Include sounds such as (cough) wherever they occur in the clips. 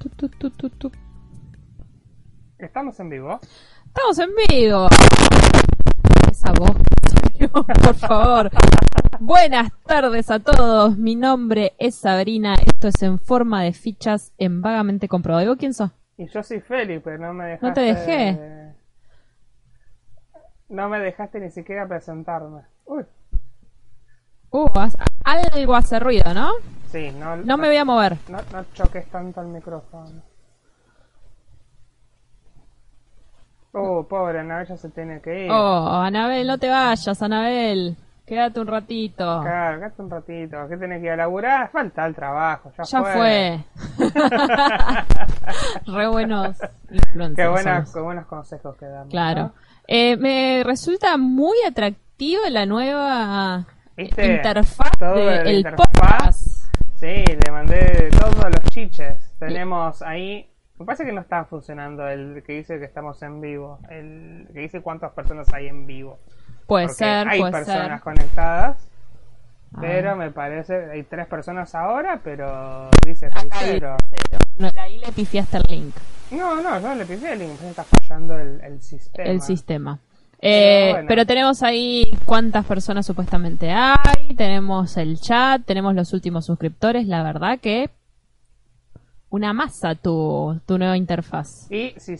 Tu, tu, tu, tu, tu. ¿Estamos en vivo? Estamos en vivo. Esa voz que salió, por favor. Buenas tardes a todos. Mi nombre es Sabrina. Esto es en forma de fichas en vagamente comprobado. ¿Y vos quién sos? Y yo soy Felipe, no me dejaste... No te dejé. No me dejaste ni siquiera presentarme. Uy, Uh, algo hace ruido, ¿no? Sí, no... No me voy a mover. No, no choques tanto el micrófono. Oh, pobre, Anabel ya se tiene que ir. Oh, Anabel, no te vayas, Anabel. Quédate un ratito. Claro, quédate un ratito. ¿Qué tenés que ir a laburar? Falta el trabajo, ya, Ya fue. fue. (laughs) Re buenos influencers. Qué, buenas, qué buenos consejos que damos. Claro. ¿no? Eh, me resulta muy atractiva la nueva ¿Viste? interfaz del interfaz. podcast. Sí, le mandé todos los chiches. Tenemos ahí. Me parece que no está funcionando el que dice que estamos en vivo. El que dice cuántas personas hay en vivo. Puede Porque ser, hay puede personas ser. conectadas. Ah. Pero me parece. Hay tres personas ahora, pero dice que cero. No, ahí le pifiaste el link, No, no, yo le puse el link. Está fallando el, el sistema. el sistema. Eh, bueno. Pero tenemos ahí cuántas personas supuestamente hay, tenemos el chat, tenemos los últimos suscriptores, la verdad que una masa tu, tu nueva interfaz. Y si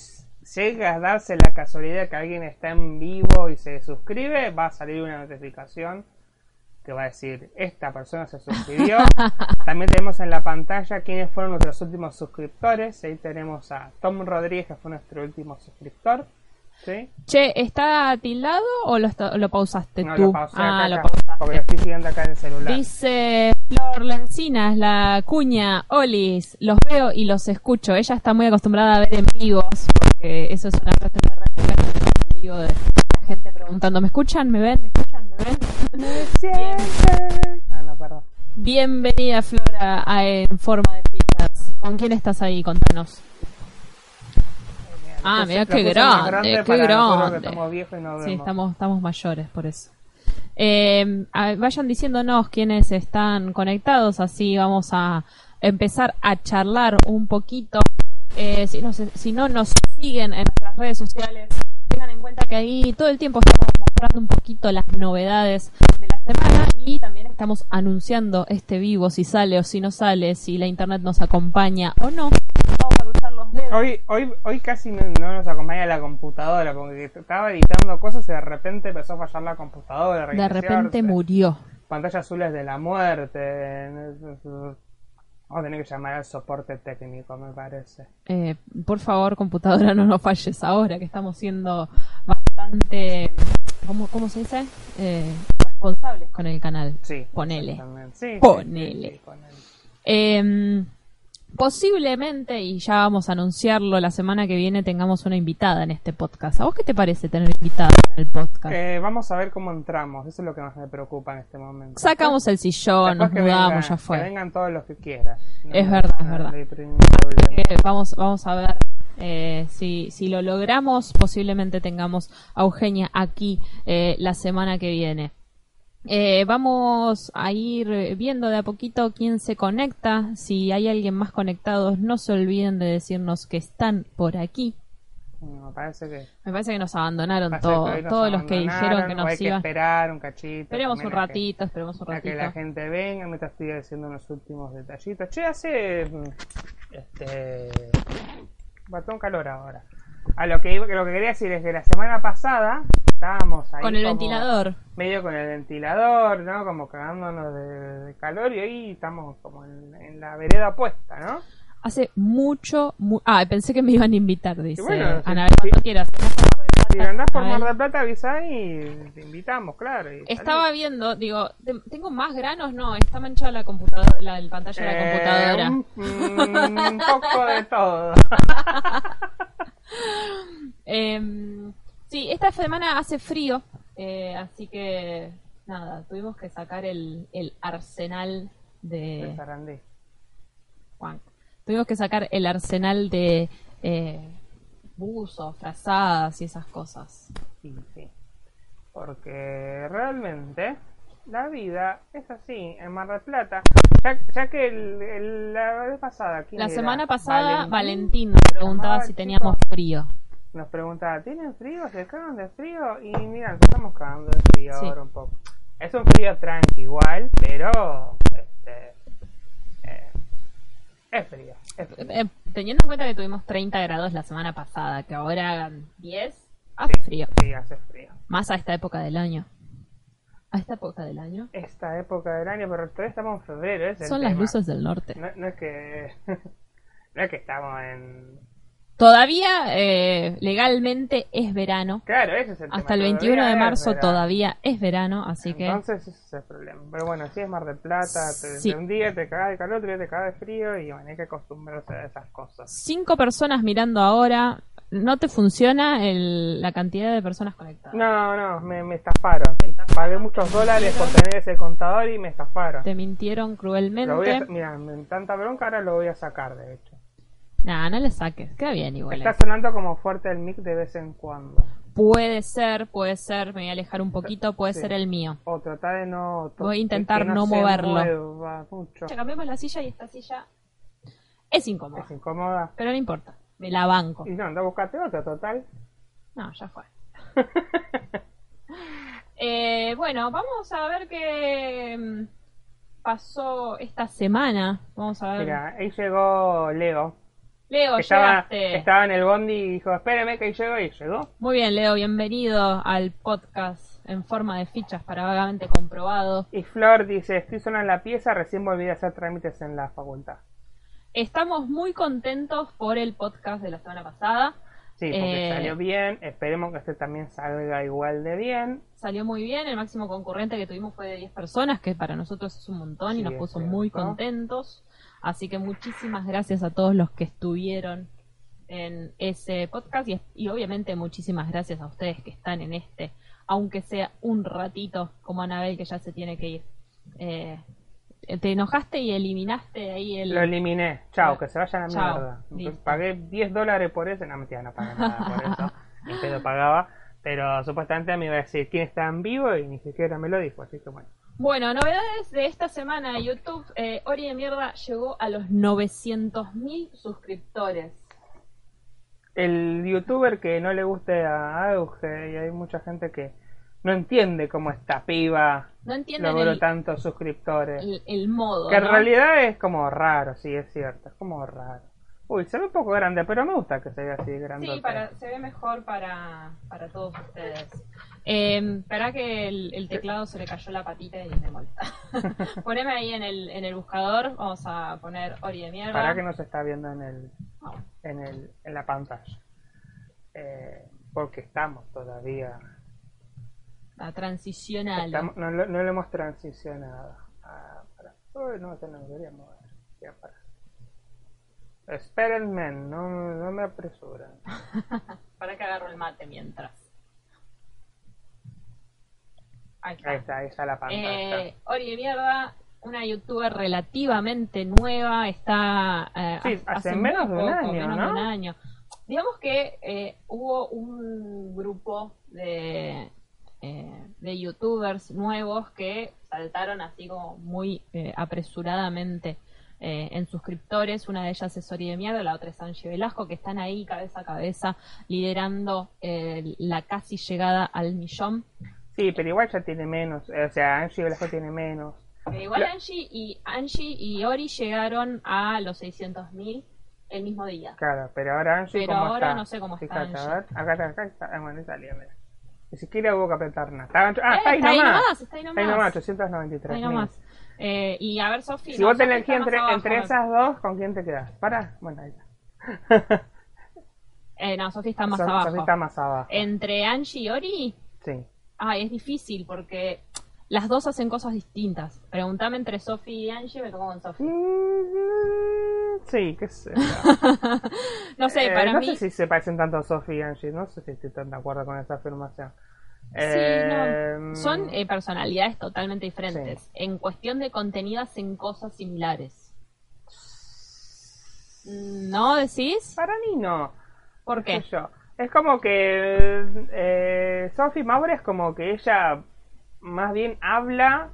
llega a darse la casualidad que alguien está en vivo y se suscribe, va a salir una notificación que va a decir, esta persona se suscribió. (laughs) También tenemos en la pantalla quiénes fueron nuestros últimos suscriptores. Ahí tenemos a Tom Rodríguez, que fue nuestro último suscriptor. ¿Sí? Che, ¿está tildado o lo, está- lo pausaste No, tú? lo pausé ah, acá, lo pausaste. porque lo estoy siguiendo acá en el celular. Dice Flor Lencinas, la cuña, Olis, los veo y los escucho. Ella está muy acostumbrada a ver en vivos, porque eso es una frase muy recurrente en vivo de la gente preguntando, ¿me escuchan? ¿Me ven? ¿Me escuchan? ¿Me ven? Siempre. Ah, no, perdón. Bienvenida Flora a En Forma de Fichas. ¿Con quién estás ahí? Contanos. (laughs) Ah, mira qué grande, qué grande. estamos viejos y no Sí, estamos, estamos mayores por eso. Eh, vayan diciéndonos quiénes están conectados, así vamos a empezar a charlar un poquito. Eh, si, no, si no nos siguen en nuestras redes sociales, tengan en cuenta que ahí todo el tiempo estamos mostrando un poquito las novedades de la semana y también estamos anunciando este vivo, si sale o si no sale, si la internet nos acompaña o no. Vamos a cruzar los dedos. Hoy, hoy, hoy casi no, no nos acompaña la computadora porque estaba editando cosas y de repente empezó a fallar la computadora. De repente murió. Pantalla azules de la muerte. Vamos a tener que llamar al soporte técnico, me parece. Eh, por favor, computadora, no nos falles ahora, que estamos siendo bastante, ¿cómo, cómo se dice? Eh, responsables con el canal. Sí. Ponele. sí, Ponele. sí, sí, ponele. Eh, posiblemente, y ya vamos a anunciarlo, la semana que viene tengamos una invitada en este podcast. ¿A vos qué te parece tener invitada en el podcast? Eh, vamos a ver cómo entramos. Eso es lo que más me preocupa en este momento. Sacamos el sillón, nos Después mudamos, vengan- ya fue. Que vengan todos los que quieran. No Es verdad, es verdad. Eh, vamos, vamos a ver eh, si, si lo logramos. Posiblemente tengamos a Eugenia aquí eh, la semana que viene. Eh, vamos a ir viendo de a poquito quién se conecta. Si hay alguien más conectado, no se olviden de decirnos que están por aquí. Me parece que. Me parece que nos abandonaron parece todo- que hoy nos todos los que dijeron que nos hay que iban. esperar un cachito. Esperemos un que- ratito, esperemos un A que la ratito. gente venga mientras estoy haciendo unos últimos detallitos. Che, hace. mm, Este. Bastón calor ahora. A lo que, iba- lo que quería decir es que la semana pasada estábamos ahí. Con el como ventilador. Medio con el ventilador, ¿no? Como cagándonos de, de calor y hoy estamos como en, en la vereda opuesta, ¿no? Hace mucho, mu- ah, pensé que me iban a invitar, dice bueno, sí, Anabel, sí. cuando quieras. Si andás por. Mar del Plata, avisa y te invitamos, claro. y Estaba viendo, digo, ¿te- ¿tengo más granos? No, está manchada la computadora, la, pantalla de la Eh, computadora. un, un poco de todo. (laughs) Em, sí, esta semana hace frío, eh, así que nada, tuvimos que sacar el, el arsenal De de Sarandí. Juan. Tuvimos que sacar el arsenal de eh, buzos, frazadas y esas cosas. Sí, sí. Porque realmente la vida es así en Mar del Plata. Ya, ya que el, el- la vez pasada, ¿quién La era? semana pasada Valentín nos preguntaba si teníamos chico. frío. nos preguntaba, ¿tienen frío? ¿Se cagan de frío? Y mira, nos estamos cagando de frío Sí. ahora un poco. Es un frío tranqui igual, pero este, eh, es frío. Es frío. Eh, teniendo en cuenta que tuvimos 30 grados la semana pasada, que ahora hagan 10, hace Sí, frío. Sí, hace frío. Más a esta época del año. A esta época del año. Esta época del año, pero todavía estamos en febrero. es Son las tema. luces del norte. No, no es que (laughs) no es que estamos en Todavía eh, legalmente es verano. claro ese es el Hasta el tema, 21 de todavía marzo todavía es verano, así que entonces ese es el problema pero bueno si es Mar del Plata Sí. un día te cagas de calor otro día te cagas de frío y bueno hay que acostumbrarse a esas cosas cinco personas mirando ahora. ¿No te funciona el- la cantidad de personas conectadas? no no me, me estafaron pagué muchos dólares por tener ese contador y me estafaron Te mintieron lo voy a, cruelmente. mira me tanta bronca ahora lo voy a sacar de hecho Nah, no le saques. Queda bien igual. está eh. sonando como fuerte el mic de vez en cuando Puede ser, puede ser. Me voy a alejar un poquito. Puede Sí. ser el mío. o tratar de no Voy a intentar no se moverlo. mucho cambiamos la silla y esta silla es incómoda. es incómoda Pero no importa. Me la banco. y no anda buscate otra total No, ya fue. (laughs) Eh, bueno, vamos a ver qué mm, pasó esta semana. Vamos a ver. Mira, ahí llegó Leo. Leo, estaba, llegaste. estaba en el bondi y dijo, espéreme que ahí llegó y llegó. Muy bien, Leo, bienvenido al podcast en forma de fichas para vagamente comprobado. Y Flor dice, estoy sola en la pieza, recién volví a hacer trámites en la facultad. Estamos muy contentos por el podcast de la semana pasada. Sí, porque Eh, salió bien, esperemos que este también salga igual de bien. Salió muy bien, el máximo concurrente que tuvimos fue de 10 personas, que para nosotros es un montón y nos puso cierto. muy contentos. Así que muchísimas gracias a todos los que estuvieron en ese podcast y, y obviamente muchísimas gracias a ustedes que están en este, aunque sea un ratito, como Anabel que ya se tiene que ir. Eh, te enojaste y eliminaste ahí el... Lo eliminé, chao, que se vayan a mierda. listo. Pagué 10 dólares por eso, no mentira, no pagué nada por eso, (laughs) ni pedo pagaba. Pero supuestamente me iba a decir quién está en vivo y ni siquiera me lo dijo, así que bueno. Bueno, novedades de esta semana de YouTube. Eh, Ori de Mierda llegó a los 900.000 suscriptores. el youtuber que no le guste a Auge y hay mucha gente que no entiende cómo esta piba No logró el, tantos suscriptores. el- el modo. que en realidad es como raro, sí, es cierto, es como raro. Uy, se ve un poco grande, pero me gusta que se vea así grande. Sí, para, se ve mejor para, para todos ustedes. Eh, espera que el, el teclado se le cayó la patita y me molesta. (laughs) Poneme ahí en el, en el buscador. Vamos a poner Ori de Mierda. Para que no se está viendo en el Vamos. en el en la pantalla. Eh, porque estamos todavía La transicional. estamos- no, lo- no lo hemos transicionado. Ah, para. No, esto no debería mover. Ya para. Espérenme, no, no me apresuran. (laughs) Para que agarro el mate mientras. Ahí está. Ahí está, ahí está la pantalla. Eh, Ori de Mierda, una youtuber relativamente nueva, está eh, Sí, hace menos muy de un poco, año, menos ¿no? de un año. Digamos que eh, hubo un grupo de, eh, de youtubers nuevos que saltaron así como muy eh, apresuradamente eh, en suscriptores. Una de ellas es Ori de Mierda, la otra es Angie Velasco, que están ahí cabeza a cabeza liderando eh, la casi llegada al millón. Sí, pero igual ya tiene menos. eh, O sea, Angie Velasco tiene menos. Eh, igual La- Angie y Angie y Ori llegaron a los 600.000 el mismo día. Claro, pero ahora Angie Pero ¿cómo ahora está? no sé cómo está Fíjate, Angie. acá está, acá está. Ah, bueno, ahí salió, mira. Ni siquiera hubo que apretar nada. Ah, Eh, está ahí está ahí nomás. nomás, está ahí Está ahí nomás. nomás, 893. Ahí nomás. Eh, y a ver, Sofi. Si no, vos te Sofi elegís está más entre, abajo, entre esas dos, ¿con quién te quedas? ¿Para? Bueno, ahí está. (laughs) Eh, no, Sofi está más abajo. Sofi está más abajo. Entre Angie y Ori, Sí. ah, es difícil porque las dos hacen cosas distintas. Preguntame entre Sofi y Angie, me toco con Sofi. Mm, Sí, qué sé. (laughs) No sé, Eh, para no mí. sé si se parecen tanto a Sophie y Angie. No sé si estoy tan de acuerdo con esa afirmación. Sí, Eh, no. Son eh, personalidades totalmente diferentes. En cuestión de contenido hacen cosas similares. ¿No decís? Para mí no. ¿Por qué qué? sé yo. Es como que eh, Sophie Maure es como que ella más bien habla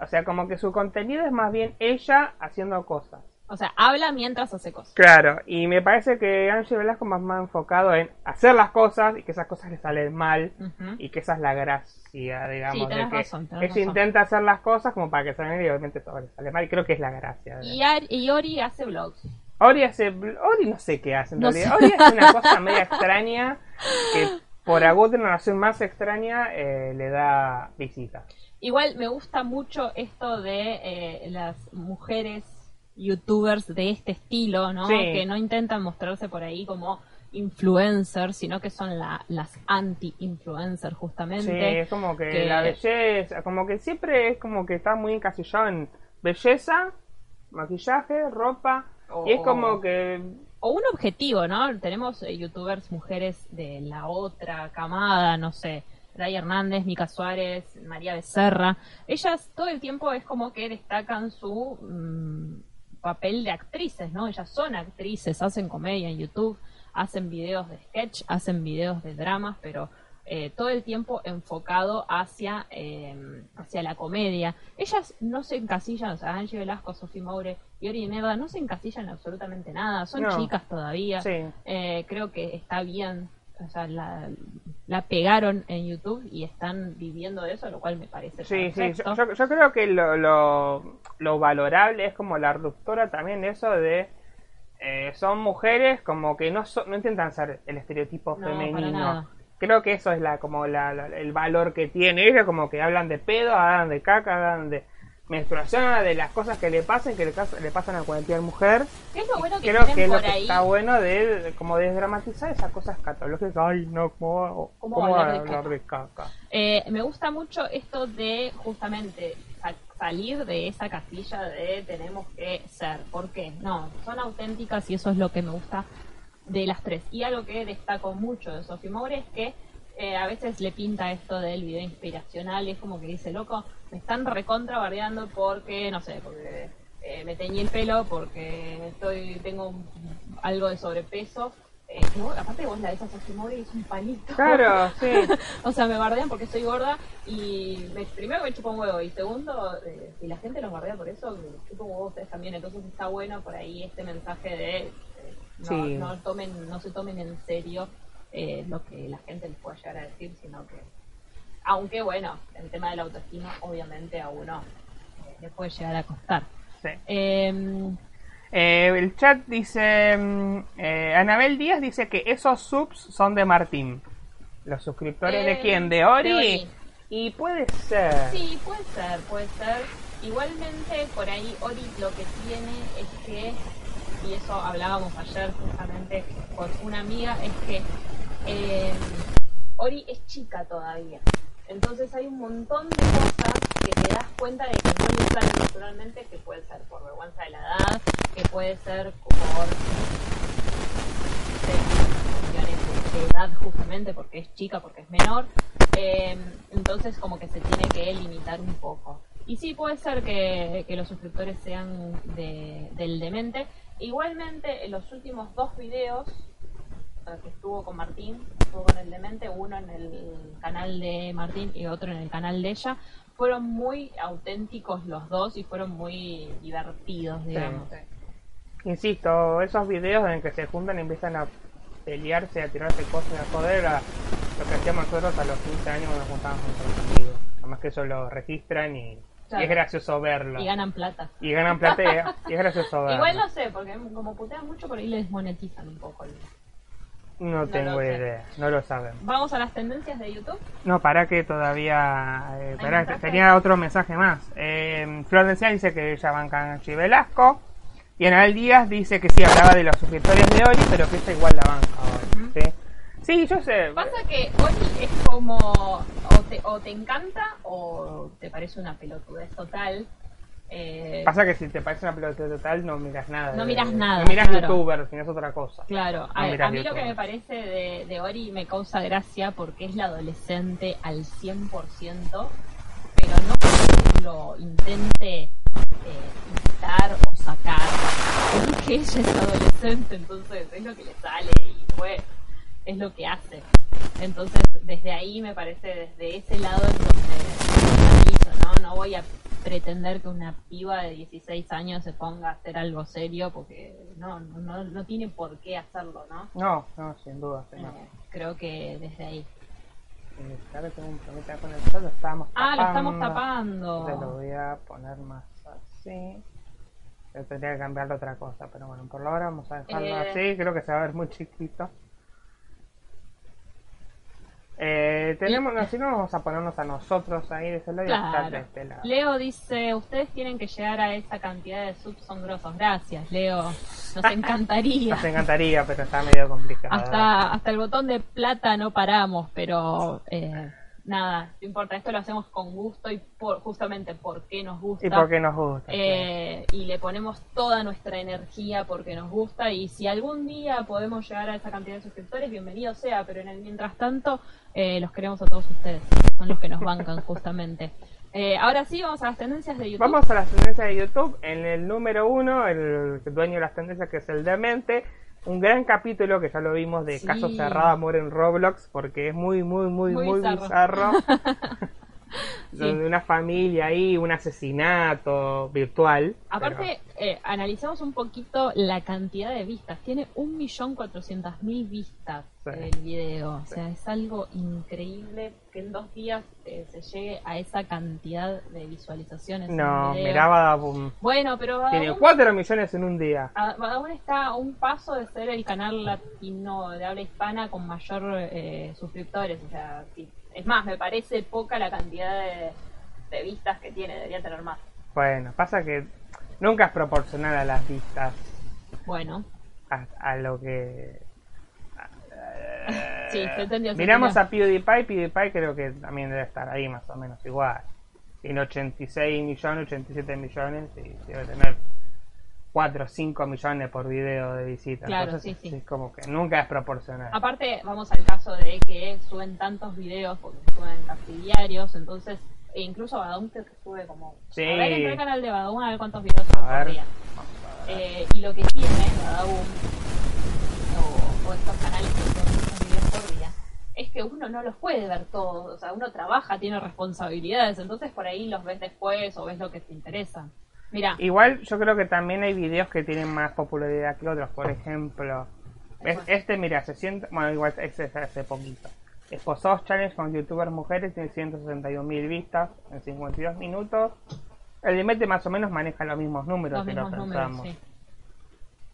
O sea, como que su contenido es más bien ella haciendo cosas. O sea, habla mientras hace cosas. Claro, y me parece que Angie Velasco más más enfocado en hacer las cosas y que esas cosas le salen mal y que esa es la gracia, digamos, Sí, tenés de que razón, tenés ella razón. intenta hacer las cosas como para que salgan y obviamente todo le sale mal y creo que es la gracia. Y, y Ori hace vlogs. Ori hace, Ori no sé qué hace en No realidad. sé. Ori hace una cosa media extraña que (laughs) por alguna razón más extraña eh, le da visitas. Igual me gusta mucho esto de eh, las mujeres youtubers de este estilo, ¿no? Sí. Que no intentan mostrarse por ahí como influencers, sino que son la- las anti-influencers Sí, justamente. es como que, que- la belleza, como que siempre es como que está muy encasillado en belleza, maquillaje, ropa, y es como que O un objetivo, ¿no? Tenemos eh, youtubers mujeres de la otra camada, no sé, Ray Hernández, Mica Suárez, María Becerra. Ellas todo el tiempo es como que destacan su mm, papel de actrices, ¿no? Ellas son actrices, hacen comedia en YouTube, hacen videos de sketch, hacen videos de dramas, pero eh, todo el tiempo enfocado hacia, eh, hacia la comedia. Ellas no se encasillan, o sea, Angie Velasco, Sofía Maure y Merda no se encasillan en absolutamente nada, son No. chicas todavía. Sí. Eh, creo que está bien, o sea, la, la pegaron en YouTube y están viviendo de eso, lo cual me parece Sí, sí, yo, yo- yo creo que lo, lo, lo valorable es como la ruptura también eso de eh, son mujeres como que no so- no intentan ser el estereotipo No, femenino. Creo que eso es la como la, la- el valor que tiene ella, como que hablan de pedo, hablan de caca, hablan de menstruación, de las cosas que le pasan, que le, le pasan a cualquier mujer. ¿Qué es lo bueno que Creo que es lo que ahí? está bueno de, de como desdramatizar esas cosas escatológicas. Ay, no, ¿cómo, va- ¿Cómo cómo hablar de hablar caca? de caca? Eh, me gusta mucho esto de justamente sa- salir de esa casilla de tenemos que ser. ¿Por qué? No, son auténticas y eso es lo que me gusta de las tres. Y algo que destaco mucho de Sophie Moore es que eh, a veces le pinta esto del video inspiracional y es como que dice, loco, me están recontra bardeando porque, no sé, porque eh, me teñí el pelo, porque estoy tengo un- algo de sobrepeso. Eh, no, aparte vos la Moore y es un palito. Claro, (laughs) sí. O sea, me bardean porque soy gorda y me, primero me chupo un huevo y segundo, eh, si la gente los bardea por eso, me chupo un huevo ustedes también. Entonces está bueno por ahí este mensaje de eh, no, Sí. no tomen, no se tomen en serio eh, lo que la gente les pueda llegar a decir, sino que, aunque bueno, el tema de la autoestima obviamente a uno eh, le puede llegar a costar. sí. Em, Eh, el chat dice, mm, eh, Anabel Díaz dice que esos subs son de Martín. ¿Los suscriptores Eh, de quién? ¿De Ori? de Ori. Y puede ser. Sí, puede ser, puede ser. Igualmente, por ahí Ori lo que tiene es que, y eso hablábamos ayer justamente con una amiga, es que eh, Ori es chica todavía. Entonces hay un montón de cosas que te das cuenta de que no le naturalmente, que puede ser por vergüenza de la edad, que puede ser por cuestiones de edad justamente porque es chica, porque es menor. Eh, entonces como que se tiene que limitar un poco. Y sí puede ser que, los suscriptores sean de, del demente. Igualmente en los últimos dos videos que estuvo con Martín, estuvo con el demente, uno en el canal de Martín y otro en el canal de ella, fueron muy auténticos los dos y fueron muy divertidos, digamos. Insisto, esos videos en que se juntan y empiezan a pelearse, a tirarse cosas, a joder, a lo que hacíamos nosotros a los 15 años cuando nos juntábamos con nuestros amigos. Además que eso lo registran y, Claro. y es gracioso verlo. Y ganan plata. Y ganan plata y, es (laughs) gracioso verlo. Igual no sé, porque como putean mucho por ahí le desmonetizan un poco. el- No tengo lo sé. idea, no lo sabemos. Vamos a las tendencias de YouTube. No, para que todavía. eh, pará, mensaje? tenía otro mensaje más. Eh, Florencia dice que ella banca a Velasco. Y Anabel Díaz dice que sí, hablaba de los suscriptores de Ori, pero que esta igual la banca ahora. ¿sí? sí, yo sé. Pasa que hoy es como o te, o te encanta o te parece una pelotudez total. Eh, Pasa que si te parece una pelota total, no miras nada. No miras nada, No miras claro. youtuber, sino es otra cosa. Claro, No a, mí lo que me parece de, de Ori me causa gracia porque es la adolescente al 100%, pero no porque lo intente eh, imitar o sacar, sino que ella es adolescente, entonces es lo que le sale y fue, es lo que hace. Entonces, desde ahí me parece, desde ese lado es donde. No voy a pretender que una piba de 16 años se ponga a hacer algo serio porque no, no, no tiene por qué hacerlo, ¿no? No, no, sin duda. Eh, creo que desde ahí. Eh, claro, tengo un problemita con el sol, lo estábamos Ah, lo estamos tapando. Entonces lo voy a poner más así. Yo tendría que cambiarle otra cosa, pero bueno, por la hora vamos a dejarlo Eh. así. Creo que se va a ver muy chiquito. Eh, tenemos, no, si no, vamos a ponernos a nosotros ahí de ese lado y a estar de Claro. este lado. Leo dice, ustedes tienen que llegar a esa cantidad de subs son grosos. Gracias, Leo. Nos encantaría. Nos encantaría, pero está medio complicado. hasta, hasta el botón de plata no paramos, pero eh, nada, no importa. Esto lo hacemos con gusto y por, justamente porque nos gusta. Y porque nos gusta. sí. Eh, y le ponemos toda nuestra energía porque nos gusta y si algún día podemos llegar a esa cantidad de suscriptores, bienvenido sea, pero en el mientras tanto eh, los queremos a todos ustedes, que son los que nos bancan (laughs) justamente. Eh, ahora sí, vamos a las tendencias de YouTube. Vamos a las tendencias de YouTube. En el número uno, el dueño de las tendencias, que es el Demente. Un gran capítulo que ya lo vimos de Sí. Caso Cerrado Amor en Roblox, porque es muy, muy, muy, Muy muy, bizarro. bizarro. (laughs) Donde una familia ahí, un asesinato virtual. Aparte, eh, analicemos un poquito la cantidad de vistas. Tiene 1.400.000 vistas Sí. el video. O sea, es algo increíble que en dos días eh, se llegue a esa cantidad de visualizaciones. No, miraba. um, Bueno, pero tiene Badabun, 4 millones en un día. Badabun está a un paso de ser el canal latino de habla hispana con mayor eh, suscriptores. O sea, sí. Es más, me parece poca la cantidad de, de vistas que tiene. Debería tener más. Bueno, pasa que nunca es proporcional a las vistas. Bueno, a, a lo que (laughs) sí, se entendió. se miramos a PewDiePie PewDiePie creo que también debe estar ahí más o menos igual tiene 86 millones 87 millones y debe tener 4 o 5 millones por video de visita Claro, entonces sí, sí. es como que nunca es proporcional Aparte, vamos al caso de que suben tantos videos, porque suben casi diarios, entonces, e incluso Badum que sube como... Sí. A ver, entra al canal de Badum a ver cuántos videos sube por día. Eh, y lo que tiene Badum, o, o estos canales que suben muchos videos por día, es que uno no los puede ver todos, o sea, uno trabaja, tiene responsabilidades, entonces por ahí los ves después o ves lo que te interesa. Mira, igual yo creo que también hay videos que tienen más popularidad que otros por ejemplo es- este mira se siente bueno igual ese es hace poquito Esposados Challenge con youtubers mujeres tiene 161 mil vistas en 52 minutos. El Limete más o menos maneja los mismos números los si lo mismos números, pensamos. sí.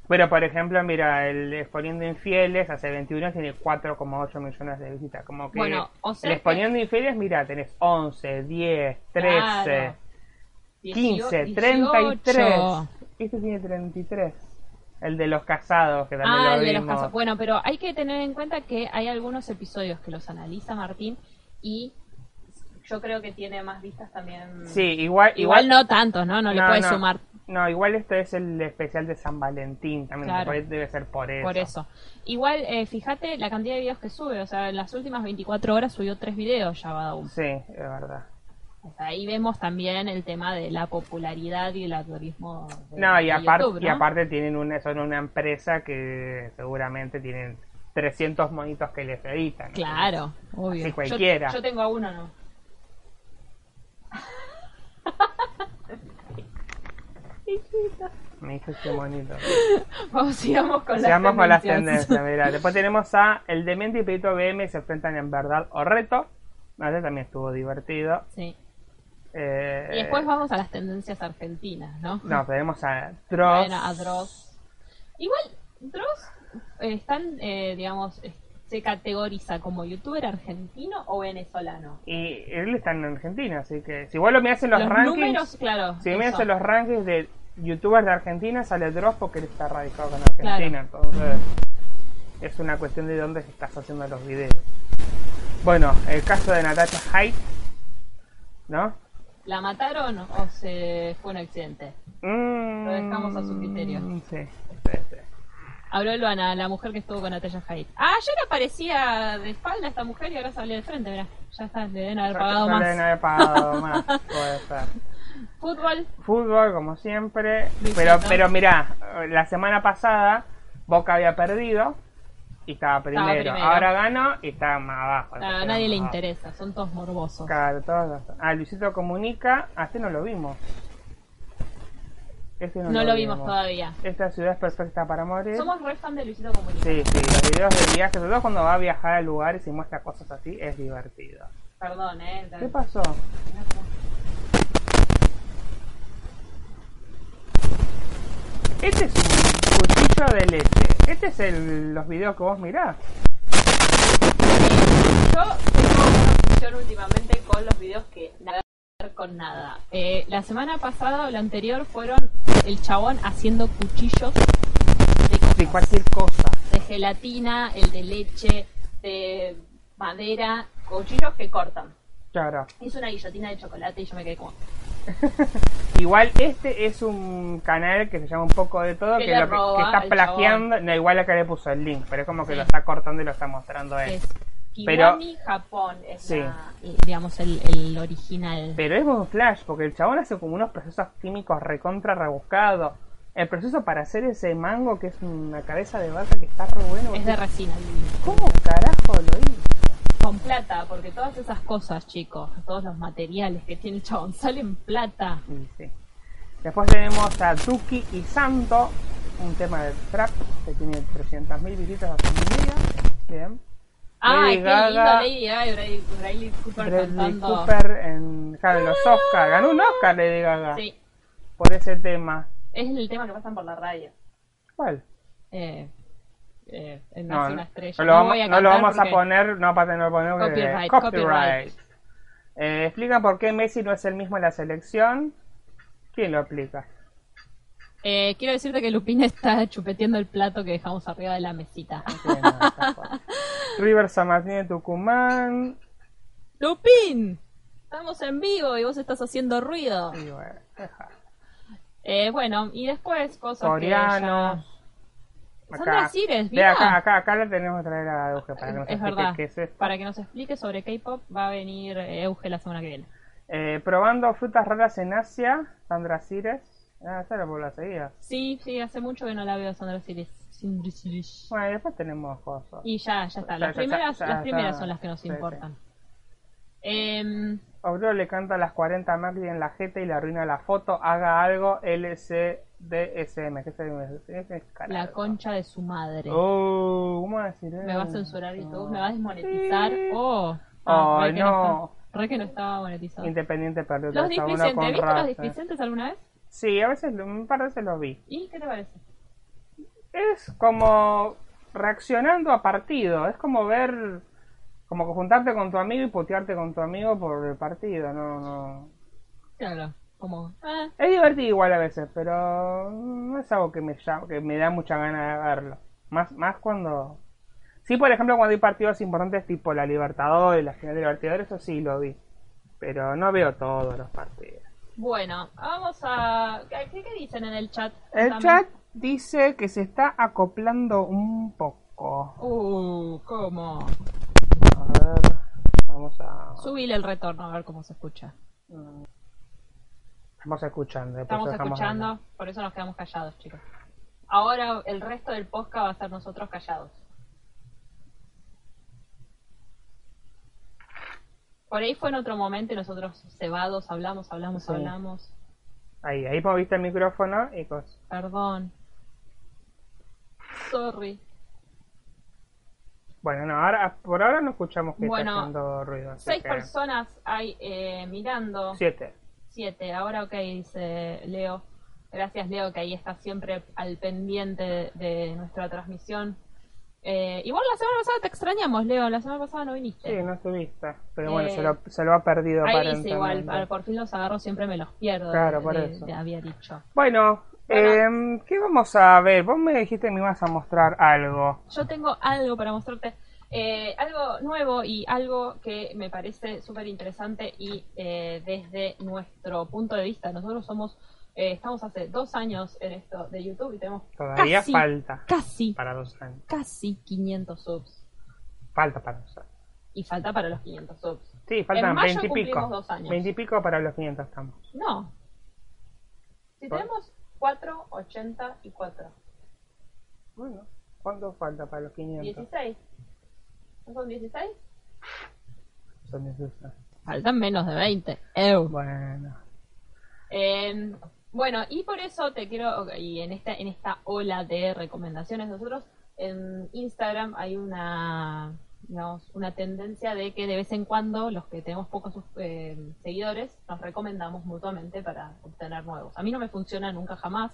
Pero por ejemplo, mira, el Exponiendo Infieles hace 21 tiene 4,8 millones de visitas. Como que Bueno, o sea el que- Exponiendo Infieles, mira, tenés 11, 10, 13, Claro. 15, 18. 33. Este tiene 33. El de los casados, que también Ah, lo el de los casos. Bueno, pero hay que tener en cuenta que hay algunos episodios que los analiza Martín y yo creo que tiene más vistas también. Sí, igual, Igual no tantos, ¿no? No, le puedes no. sumar No, igual este es el especial de San Valentín también. Claro. Debe ser por eso. por eso. Igual, eh, fíjate la cantidad de videos que sube. O sea, en las últimas 24 horas subió tres videos ya Badaum. Sí, es verdad. O sea, ahí vemos también el tema de la popularidad y el algoritmo. de- No, y, de aparte YouTube, y aparte tienen una, son una empresa que seguramente tienen 300 monitos que les editan. Claro, obvio. Así cualquiera. Yo, tengo a uno, ¿no? (laughs) Me dice este monito. Vamos, sigamos con Sigamos las con las tendencias. (laughs) mira. Después tenemos a El Demente y Pedito BM se enfrentan en verdad o reto. Ese también estuvo divertido. Sí. Eh, Y después vamos a las tendencias argentinas, ¿no? No, tenemos a Dross. Bueno, a Dross. Igual, Dross eh, están, eh, digamos, eh, se categoriza como youtuber argentino o venezolano. Y él está en Argentina, así que si vos lo mirás en los, Los rankings, números, claro. si mirás en los rankings de youtubers de Argentina, sale Dross porque él está radicado en Argentina. Entonces, es una cuestión de dónde estás haciendo los videos. Bueno, el caso de Natasha Hyde, ¿no? ¿La mataron o se fue un accidente? Mm, Lo dejamos a su criterio. Sí, sí, sí. Habló Luana, la mujer que estuvo con Natalia Hyde. Ah, ayer aparecía de espalda esta mujer y ahora salió de frente, mirá. Ya está, le deben haber pagado No le deben más. haber pagado (laughs) más, puede ser. Fútbol, Fútbol, como siempre. Luisito. Pero, pero mirá, la semana pasada Boca había perdido y estaba primero. primero. Ahora ganó y está más abajo. A Entonces, nadie le abajo. interesa, son todos morbosos. Claro, todos Ah, Luisito Comunica. A este no lo vimos. Este No lo vimos todavía. Esta ciudad es perfecta para morir. Somos re fan de Luisito Comunica. Sí, sí, los videos de viaje, sobre todo cuando va a viajar a lugares y muestra cosas así, es divertido. Perdón, eh. ¿Qué pasó? Este es un cuchillo de leche. Este es el, los videos que vos mirás. Yo tengo una obsesión últimamente con los videos que nada que ver con nada. Eh, la semana pasada o la anterior fueron el chabón haciendo cuchillos de, cosas. De cualquier cosa. de gelatina, el de leche, de madera, cuchillos que cortan. Claro. Hizo una guillotina de chocolate y yo me quedé como... (laughs) Igual este es un canal que se llama un poco de todo, Que lo que, está plagiando, no, igual acá le puso el link, pero es como que Sí. lo está cortando y lo está mostrando él. Es Pero- Japón, es Sí. la- digamos el, el original. Pero es un flash, porque el chabón hace como unos procesos químicos recontra rebuscados. El proceso para hacer ese mango, que es una cabeza de vaca que está re bueno. Es de resina. ¿Cómo carajo lo hizo? Con plata, porque todas esas cosas, chicos, todos los materiales que tiene el chabón salen plata. Y sí. Después tenemos a Tuki y Santo, un tema de trap que tiene 300.000 visitas hace un día. Bien. Ay, qué Gaga. lindo Lady Gaga Bradley, Bradley Cooper Bradley cantando. Cooper en, claro, los Oscar. Ganó un Oscar Lady Gaga Sí, por ese tema. es el tema que pasan por la radio. ¿Cuál? Eh, eh, No, no, una estrella. no lo vamos, no lo vamos a poner, no para no lo ponemos porque- Copyright, copyright. Eh, explica por qué Messi no es el mismo en la selección. ¿Quién lo explica? Eh, quiero decirte que Lupín está chupeteando el plato que dejamos arriba de la mesita. Cosa. (laughs) River San Martín de Tucumán. ¡Lupín! Estamos en vivo y vos estás haciendo ruido. Y bueno. Eh, y después cosas Coreanos. Sandra Cires, mira. acá, acá, acá la tenemos que traer a Euge para que nos es explique verdad. qué es esto. Para que nos explique sobre K-pop va a venir eh, Euge la semana que viene. Eh, probando frutas raras en Asia, Sandra Cires. Ah, esa la por la seguida. Sí, sí, hace mucho que no la veo a Sandra Cires. Sandra Cires. Bueno, y después tenemos cosas. Y ya, ya está. Las ya, primeras, ya, las ya. primeras son las que nos Sí, importan. Em, Obrero le canta a las 40 Macri en la jeta y le arruina la foto. Haga algo LCDSM. ¿Qué es ese la concha de su madre. Oh, ¿cómo va a decir Me va a eso? censurar YouTube, me va a desmonetizar. Sí. Oh, que no. re que no estaba monetizado. Independiente perdió Los 3 a 1 displicentes, con ¿viste los displicentes alguna vez? Sí, a veces, lo- un par de veces los vi. ¿Y qué te parece? Es como reaccionando a partido. Es como ver, como que juntarte con tu amigo y putearte con tu amigo por el partido. No, no. Claro, como... ah, Es divertido igual a veces, pero no es algo que me llama, que me da mucha gana de verlo. Más, más cuando. Sí, por ejemplo, cuando hay partidos importantes tipo la Libertadores, la final de Libertadores, eso sí lo vi. Pero no veo todos los partidos. Bueno, vamos a... ¿Qué, qué dicen en el chat? El También. chat dice que se está acoplando un poco. Uh, ¿cómo? A ver, vamos a. Subile el retorno a ver cómo se escucha. Estamos escuchando. Estamos escuchando, por eso nos quedamos callados, chicos. Ahora el resto del podcast va a ser nosotros callados. Por ahí fue en otro momento y nosotros cebados hablamos, hablamos, Sí. hablamos. Ahí, ahí moviste el micrófono y cosas. Perdón. Sorry. Bueno, no, ahora, por ahora no escuchamos que Bueno, está haciendo ruido. Seis que- personas hay eh, mirando. Siete. Siete. Ahora ok, dice Leo. Gracias Leo, que ahí está siempre al pendiente de, de nuestra transmisión. Eh, igual la semana pasada te extrañamos, Leo. La semana pasada no viniste. Sí, no estuviste. Pero bueno, Eh, se, lo, se lo ha perdido Ahí dice igual, por fin los agarro, siempre me los pierdo. Claro, por eso. de- había dicho. Bueno, em, ¿qué vamos a ver? Vos me dijiste que me ibas a mostrar algo. Yo tengo algo para mostrarte. eh, algo nuevo y algo que me parece súper interesante y eh, desde nuestro punto de vista, nosotros somos, eh, estamos hace dos años en esto de YouTube y tenemos Todavía casi, falta casi, para dos años. casi 500 subs. Falta para dos años. Y falta para los 500 subs. Sí, faltan mayo 20 y pico. cumplimos dos años. 20 y pico para los 500 estamos. No. Si tenemos 484. Bueno, ¿Cuánto falta para los 500? 16. ¿No son 16? Son 16. Faltan menos de 20. Ew. Bueno. Eh, bueno, y por eso te quiero, y en esta, en esta ola de recomendaciones, nosotros en Instagram hay una, digamos, una tendencia de que de vez en cuando los que tenemos pocos eh, seguidores nos recomendamos mutuamente para obtener nuevos. A mí no me funciona nunca jamás,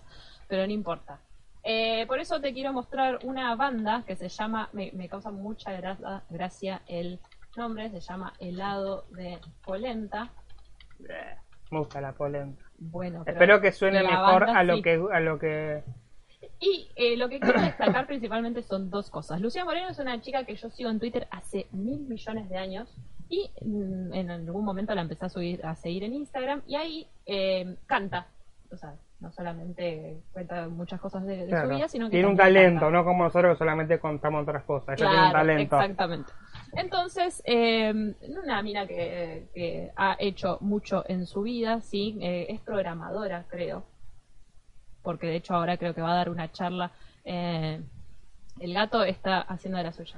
pero no importa. Eh, por eso te quiero mostrar una banda que se llama, me, me causa mucha gra- gracia el nombre, se llama Helado de Polenta. Me gusta la polenta. Bueno, pero Espero que suene mejor banda a lo sí. que a lo que Y eh, lo que quiero destacar principalmente son dos cosas. Lucía Moreno es una chica que yo sigo en Twitter hace mil millones de años y mm, en algún momento la empecé a, subir, a seguir en Instagram y ahí eh, canta. O sea, no solamente cuenta muchas cosas de, de su vida, sino que tiene un talento, canta. no como nosotros que solamente contamos otras cosas. Tiene un talento. Exactamente. Entonces, eh, una mina que, que ha hecho mucho en su vida, sí, eh, es programadora, creo. Porque de hecho ahora creo que va a dar una charla. eh, el gato está haciendo de la suya.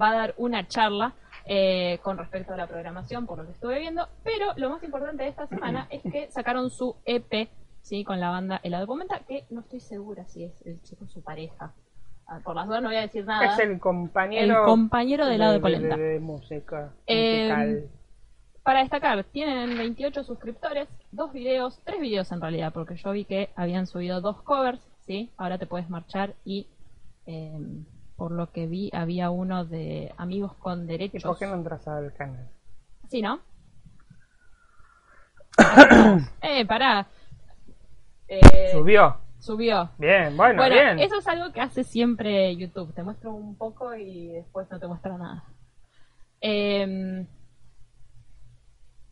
Va a dar una charla eh, con respecto a la programación, por lo que estuve viendo. Pero lo más importante de esta semana es que sacaron su EP, sí, con la banda El Documenta, que no estoy segura si es el chico su pareja. Ah, Por las dudas no voy a decir nada. Es el compañero El compañero de helado de polenta. de, de música Eh, musical. Para destacar, tienen 28 suscriptores, dos videos, tres videos en realidad, porque yo vi que habían subido dos covers, ¿sí? Ahora te puedes marchar y, eh, por lo que vi, había uno de Amigos con ¿Y Derechos. por qué no entras al canal? Sí, ¿no? (coughs) eh, pará. Eh, Subió. Subió. Bien, bueno, Bueno, bien. eso es algo que hace siempre YouTube. Te muestro un poco y después no te muestra nada. Eh,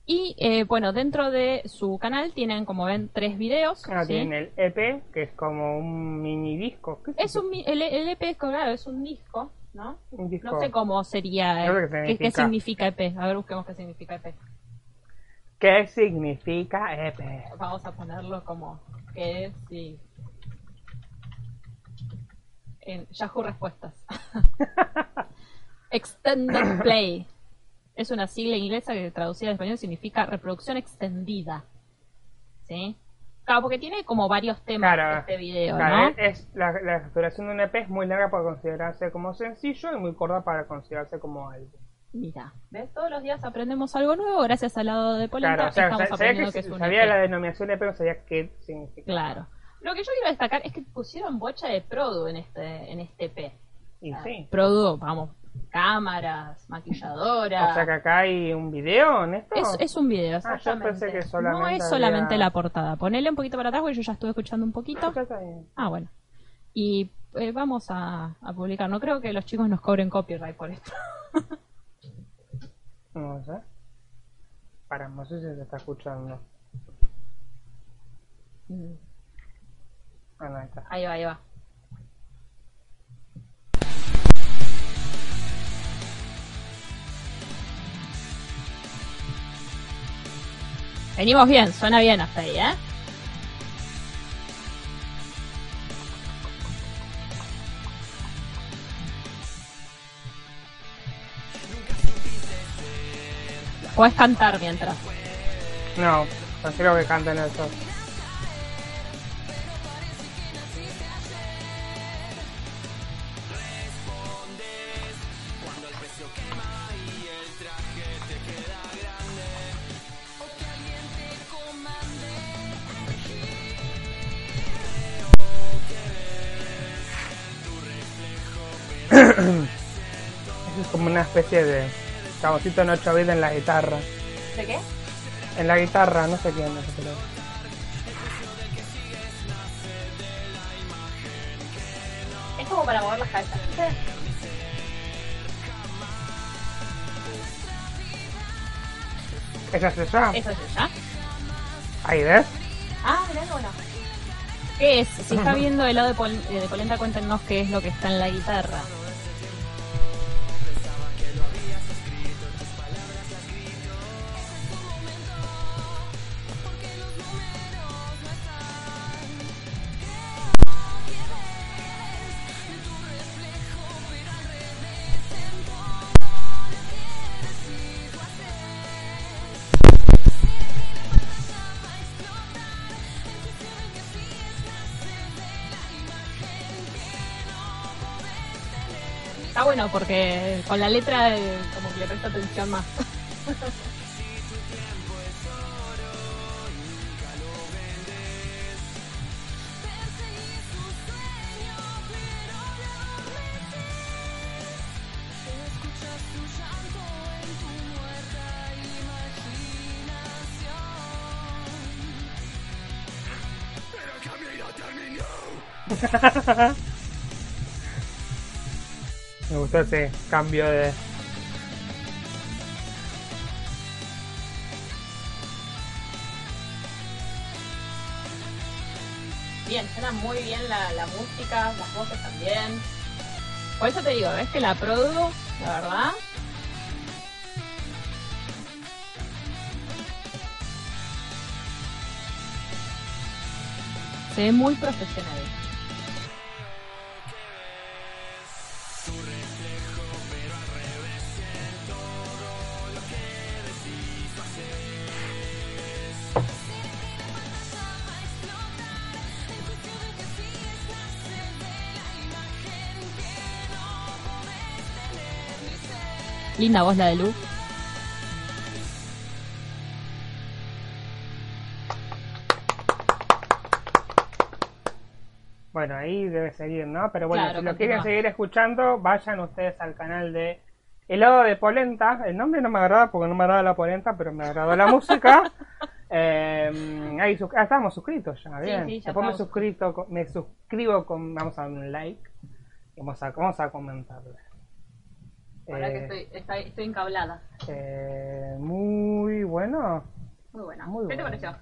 y eh, bueno, dentro de su canal tienen, como ven, tres videos. Ah, ¿sí? tienen el EP, que es como un mini disco. ¿Qué Es un, el, el EP es claro, es un disco, ¿no? Un disco. No sé cómo sería. Qué ¿Qué, qué significa. EP? A ver, busquemos qué significa EP. ¿Qué significa EP? Vamos a ponerlo como que sí. En Yahoo Respuestas. (laughs) Extended Play. Es una sigla inglesa que traducida al español significa reproducción extendida. ¿Sí? Claro, porque tiene como varios temas Claro, este video, claro, ¿no? es, la, la duración de un EP es muy larga para considerarse como sencillo y muy corta para considerarse como álbum. Mira, ¿ves? Todos los días aprendemos algo nuevo gracias al lado de Polenta. Claro, o sea, estamos sa- sabía aprendiendo que, que, es un sabía EP. la denominación EP, no sabía qué significa. Claro. Lo que yo quiero destacar es que pusieron bocha de Produ en este, en este EP. Y sí. Produ, vamos, cámaras, maquilladoras. O sea que acá hay un video en esto. es, es un video, Ah, yo exactamente. pensé que solamente no es solamente había- la portada. Ponele un poquito para atrás porque yo ya estuve escuchando un poquito. Ah, bueno. Y eh, vamos a, a publicar. No creo que los chicos nos cobren copyright por esto. (laughs) No sé. Para, no sé si se está escuchando. Mm, Ah, ahí está. ahí va, ahí va. Venimos bien, suena bien hasta ahí, ¿eh? Puedes cantar mientras. No, prefiero que canten (clears throat) eso. Es como una especie de cabocito en 8 bits en la guitarra. ¿De qué? En la guitarra, no sé quién es. pero- Es como para mover las cabezas. ¿Esa es esa? Eso es ya. Ahí ves. Ah, mirá qué bueno. ¿Qué es? Si está (clears throat) viendo el lado de, pol- eh, de polenta, cuéntenos qué es lo que está en la guitarra. Bueno porque con la letra eh, como que le presta atención más. (laughs) Gustó ese cambio de. Bien, suena muy bien la, música, las voces también. Por eso te digo, ves que la produ, la verdad, se ve muy profesional. Linda voz la de Lu. Bueno, ahí debe seguir, ¿no? Pero bueno, Claro, si lo quieren seguir escuchando, vayan ustedes al canal de Helado de Polenta. El nombre no me agrada porque no me agrada la polenta, pero me agradó la música. (laughs) Eh, ahí ah, estamos suscritos ya, bien. sí, ya Después me, suscrito, me suscribo con, vamos a dar un like vamos a, vamos a comentarle. Ahora que Eh, estoy, estoy, estoy encablada. eh, muy bueno, Muy buena. Muy ¿Qué te pareció?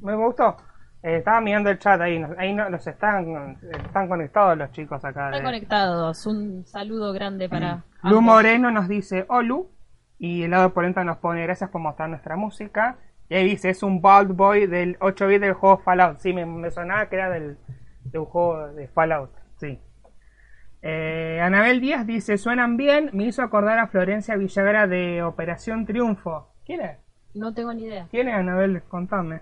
me gustó. Eh, estaba mirando el chat ahí, ahí no, los están, están conectados los chicos acá. Están de- conectados. Un saludo grande para. Lu ambos. Moreno nos dice Olu y el lado de Polenta nos pone gracias por mostrar nuestra música. Y ahí dice, es un Bald Boy del 8 bit del juego Fallout. Sí, me, me sonaba que era del, de un juego de Fallout. Eh, Anabel Díaz dice, suenan bien, me hizo acordar a Florencia Villagra de Operación Triunfo. ¿Quién es? No tengo ni idea. ¿Quién es Anabel? Contame.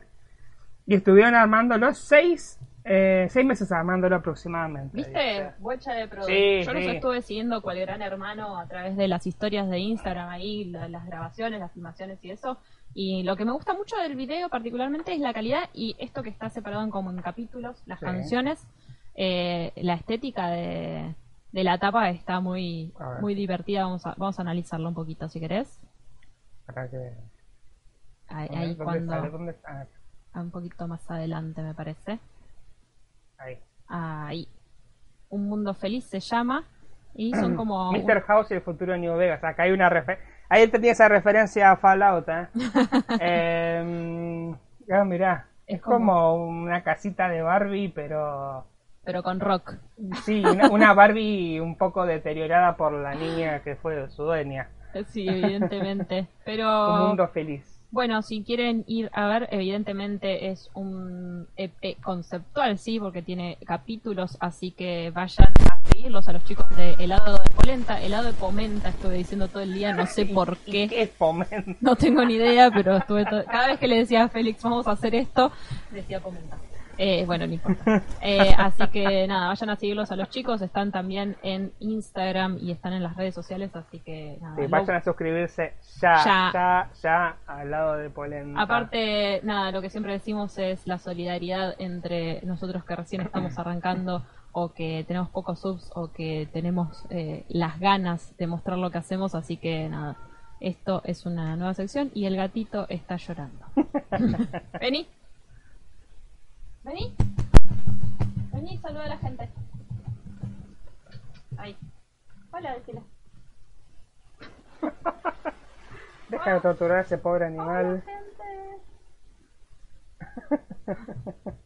Y estuvieron armándolo seis, eh, seis meses armándolo aproximadamente. ¿Viste? dice. Bocha de pro. Sí, Yo los sí. estuve siguiendo cual gran hermano a través de las historias de Instagram, ahí, la- las grabaciones, las filmaciones y eso. Y lo que me gusta mucho del video particularmente es la calidad y esto que está separado en como en capítulos, las Sí. canciones, eh, la estética de, de la tapa está muy, muy divertida. Vamos a, vamos a analizarlo un poquito si querés. Para que- Ahí, ¿dónde- ahí dónde cuando, sale? ¿Dónde está? Ah, un poquito más adelante me parece. Ahí. Ahí. Un mundo feliz se llama. Y son como. (clears throat) Mr. House y el futuro de New Vegas. Acá hay una referencia. Ahí tenía esa referencia a Fallout, ¿eh? (laughs) eh mirá. Es, Es como... como- una casita de Barbie, pero. Pero con rock. Sí, una, una Barbie un poco deteriorada por la niña que fue su dueña. Sí, (laughs) evidentemente. Un Pero. mundo feliz. Bueno, si quieren ir a ver, evidentemente es un EP conceptual, sí, porque tiene capítulos, así que vayan a seguirlos a los chicos de Helado de Polenta, Helado de Pomenta, estuve diciendo todo el día, no sé (laughs) por ¿Y qué, ¿Qué es fomento? no tengo ni idea, pero estuve todo- cada vez que le decía a Félix, vamos a hacer esto, decía Pomenta. Eh, bueno, no importa. (laughs) Eh, así que nada, vayan a seguirlos a los chicos, están también en Instagram y están en las redes sociales, así que nada. Sí, lo- vayan a suscribirse ya, ya, Ya. ya, al lado de Polenta. Aparte, nada, lo que siempre decimos es la solidaridad entre nosotros que recién estamos arrancando o que tenemos pocos subs o que tenemos eh, las ganas de mostrar lo que hacemos, así que nada, esto es una nueva sección y el gatito está llorando. (laughs) (laughs) Vení. Vení. Vení, saluda a la gente. Ahí. Hola, decile. (laughs) Deja de torturar a ese pobre Hola, animal. gente. (laughs)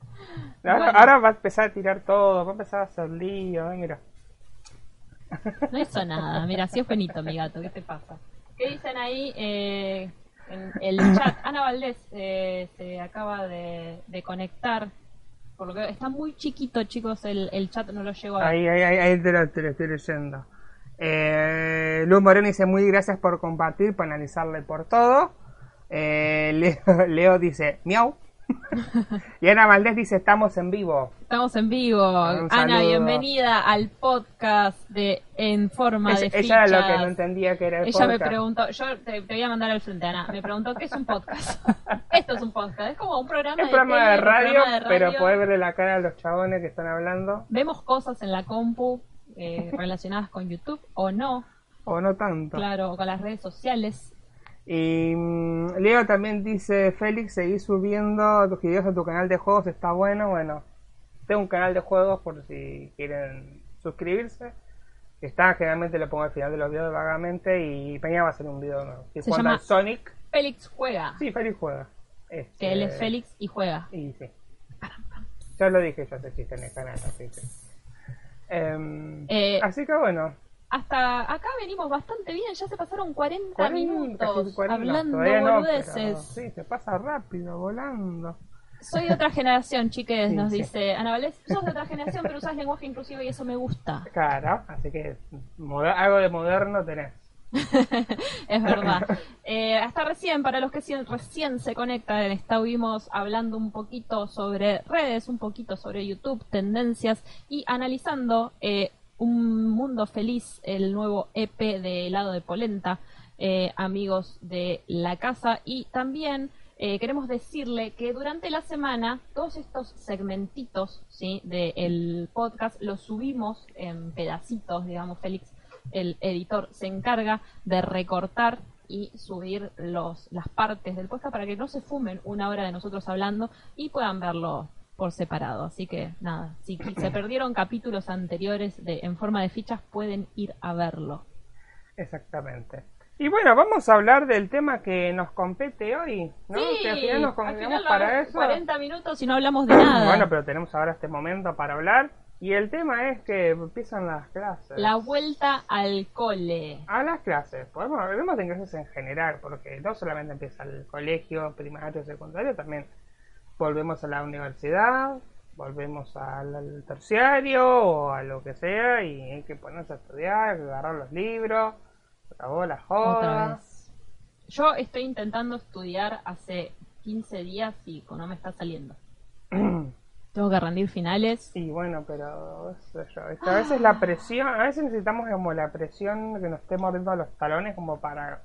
Ahora, Bueno. ahora va a empezar a tirar todo, va a empezar a hacer lío, eh, mira. No hizo nada. Mira, sí es bonito mi gato. ¿Qué te pasa? ¿Qué dicen ahí eh, en el chat? Ana Valdés eh, se acaba de, de conectar. Por lo que está muy chiquito, chicos, el, el chat no lo llego a ver. Ahí, ahí, ahí, te, lo, te lo estoy leyendo. Eh, Luz Moreno dice muy gracias por compartir, por analizarle por todo. Eh, (laughs) Leo dice miau. Y Ana Valdés dice, estamos en vivo. Estamos en vivo. Un Ana, saludo. bienvenida al podcast de En Forma de Ella, ella era lo que Fichas. no entendía que era el Ella me podcast. preguntó, yo te, te voy a mandar al frente, Ana. Me preguntó qué es un podcast. (laughs) Esto es un podcast, es como un programa, Es de, programa de tele, un radio, programa de pero radio. poder verle la cara a los chabones que están hablando, Vemos cosas en la compu eh, relacionadas con YouTube o no, o no tanto. claro, o con las redes sociales. Y mm, Leo también dice, Félix, seguí subiendo tus videos a tu canal de juegos, está bueno. Bueno, tengo un canal de juegos por si quieren suscribirse. Está, generalmente lo pongo al final de los videos vagamente y mañana va a ser un video nuevo. Se llama- Sonic. Félix juega, Sí, Félix juega. Este, que él es Félix y juega. Y sí. Ya lo dije yo ese chiste en el canal, así que... Em, Eh, así que bueno, Hasta acá venimos bastante bien, ya se pasaron 40, 40, minutos 40, hablando no, boludeces. pero sí, se pasa rápido, volando. Soy de otra generación, chiques, Sí, nos sí. dice Ana Valdés. Sos de otra generación, pero usás lenguaje inclusivo y eso me gusta. (laughs) Claro, así que algo de moderno tenés. (laughs) es verdad. Eh, hasta recién, para los que recién se conectan, estuvimos hablando un poquito sobre redes, un poquito sobre YouTube, tendencias y analizando eh, Un Mundo Feliz, el nuevo EP de helado de polenta, eh, amigos de la casa. Y también eh, queremos decirle que durante la semana todos estos segmentitos ¿sí? del podcast los subimos en pedacitos, digamos, Félix, el editor, se encarga de recortar y subir los, las partes del podcast para que no se fumen una hora de nosotros hablando y puedan verlo por separado. Así que nada, si (clears throat) se perdieron capítulos anteriores de En forma de fichas pueden ir a verlo. Exactamente. Y bueno, vamos a hablar del tema que nos compete hoy, ¿no? que al final nos al congregamos final para eso. 40 minutos y no hablamos de nada. Bueno, pero tenemos ahora este momento para hablar. Y el tema es que empiezan las clases. La vuelta al cole. A las clases. Podemos hablemos de clases en general, porque no solamente empieza el colegio, primario, secundario, también volvemos a la universidad, volvemos al, al terciario o a lo que sea y hay que ponerse a estudiar, hay que agarrar los libros, acabó la joda. Yo estoy intentando estudiar hace 15 días y no me está saliendo. (clears throat) Tengo que rendir finales. Y bueno, pero yo, a veces la presión, a veces necesitamos como la presión que nos esté mordiendo los talones como para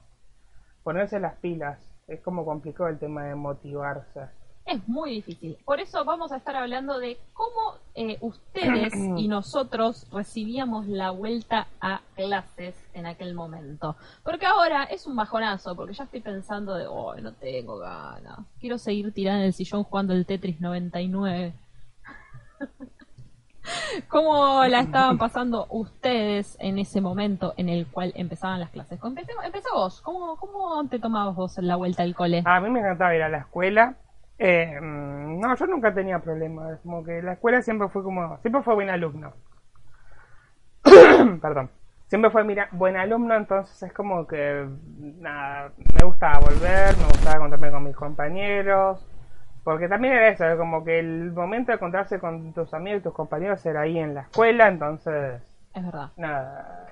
ponerse las pilas. Es como complicado el tema de motivarse. Es muy difícil. Por eso vamos a estar hablando de cómo eh, ustedes y (clears throat) nosotros recibíamos la vuelta a clases en aquel momento. Porque ahora es un bajonazo, porque ya estoy pensando de, oh, no tengo ganas. Quiero seguir tirando en el sillón jugando el Tetris 99. (laughs) ¿Cómo la estaban (laughs) pasando ustedes en ese momento en el cual empezaban las clases? Empecemos, empezá vos. ¿Cómo, ¿Cómo te tomabas vos la vuelta al cole? A mí me encantaba ir a la escuela. Eh, mm, no, yo nunca tenía problemas. Como que la escuela siempre fue como. Siempre fue buen alumno. (coughs) Perdón. Siempre fue mira, buen alumno, entonces es como que. Nada, me gustaba volver, me gustaba encontrarme con mis compañeros. Porque también era eso, como que el momento de encontrarse con tus amigos y tus compañeros era ahí en la escuela, entonces Es verdad. nada,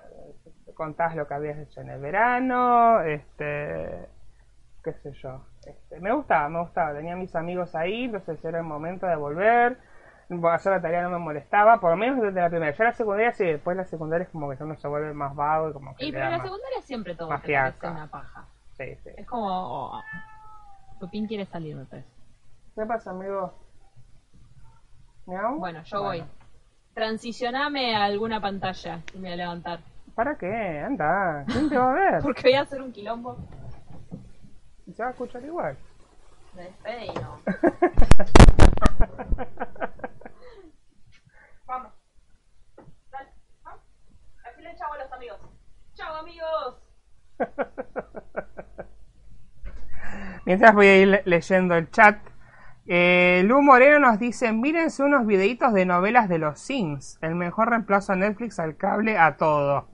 contás lo que habías hecho en el verano, este, qué sé yo. Este, me gustaba, me gustaba, tenía mis amigos ahí, entonces era el momento de volver. Hacer la tarea no me molestaba, por lo menos desde la primera. Ya la secundaria sí, después la secundaria es como que uno se vuelve más vago y como que Y pero la más- secundaria siempre todo más te parece una paja. Sí, sí. Es como... oh, Pupín quiere salir, me parece. ¿Qué pasa, amigo? ¿Miau? Bueno, yo Bueno. voy. Transicioname a alguna pantalla y me voy a levantar. ¿Para qué? Anda, ¿quién te va a ver? (laughs) Porque voy a hacer un quilombo. Y se va a escuchar igual. Me. (laughs) Vamos. Dale. Así le chavo a los amigos. ¡Chao, amigos! Mientras voy a ir le- leyendo el chat, eh, Lu Moreno nos dice, mírense unos videitos de novelas de los Sims, el mejor reemplazo a Netflix al cable a todo.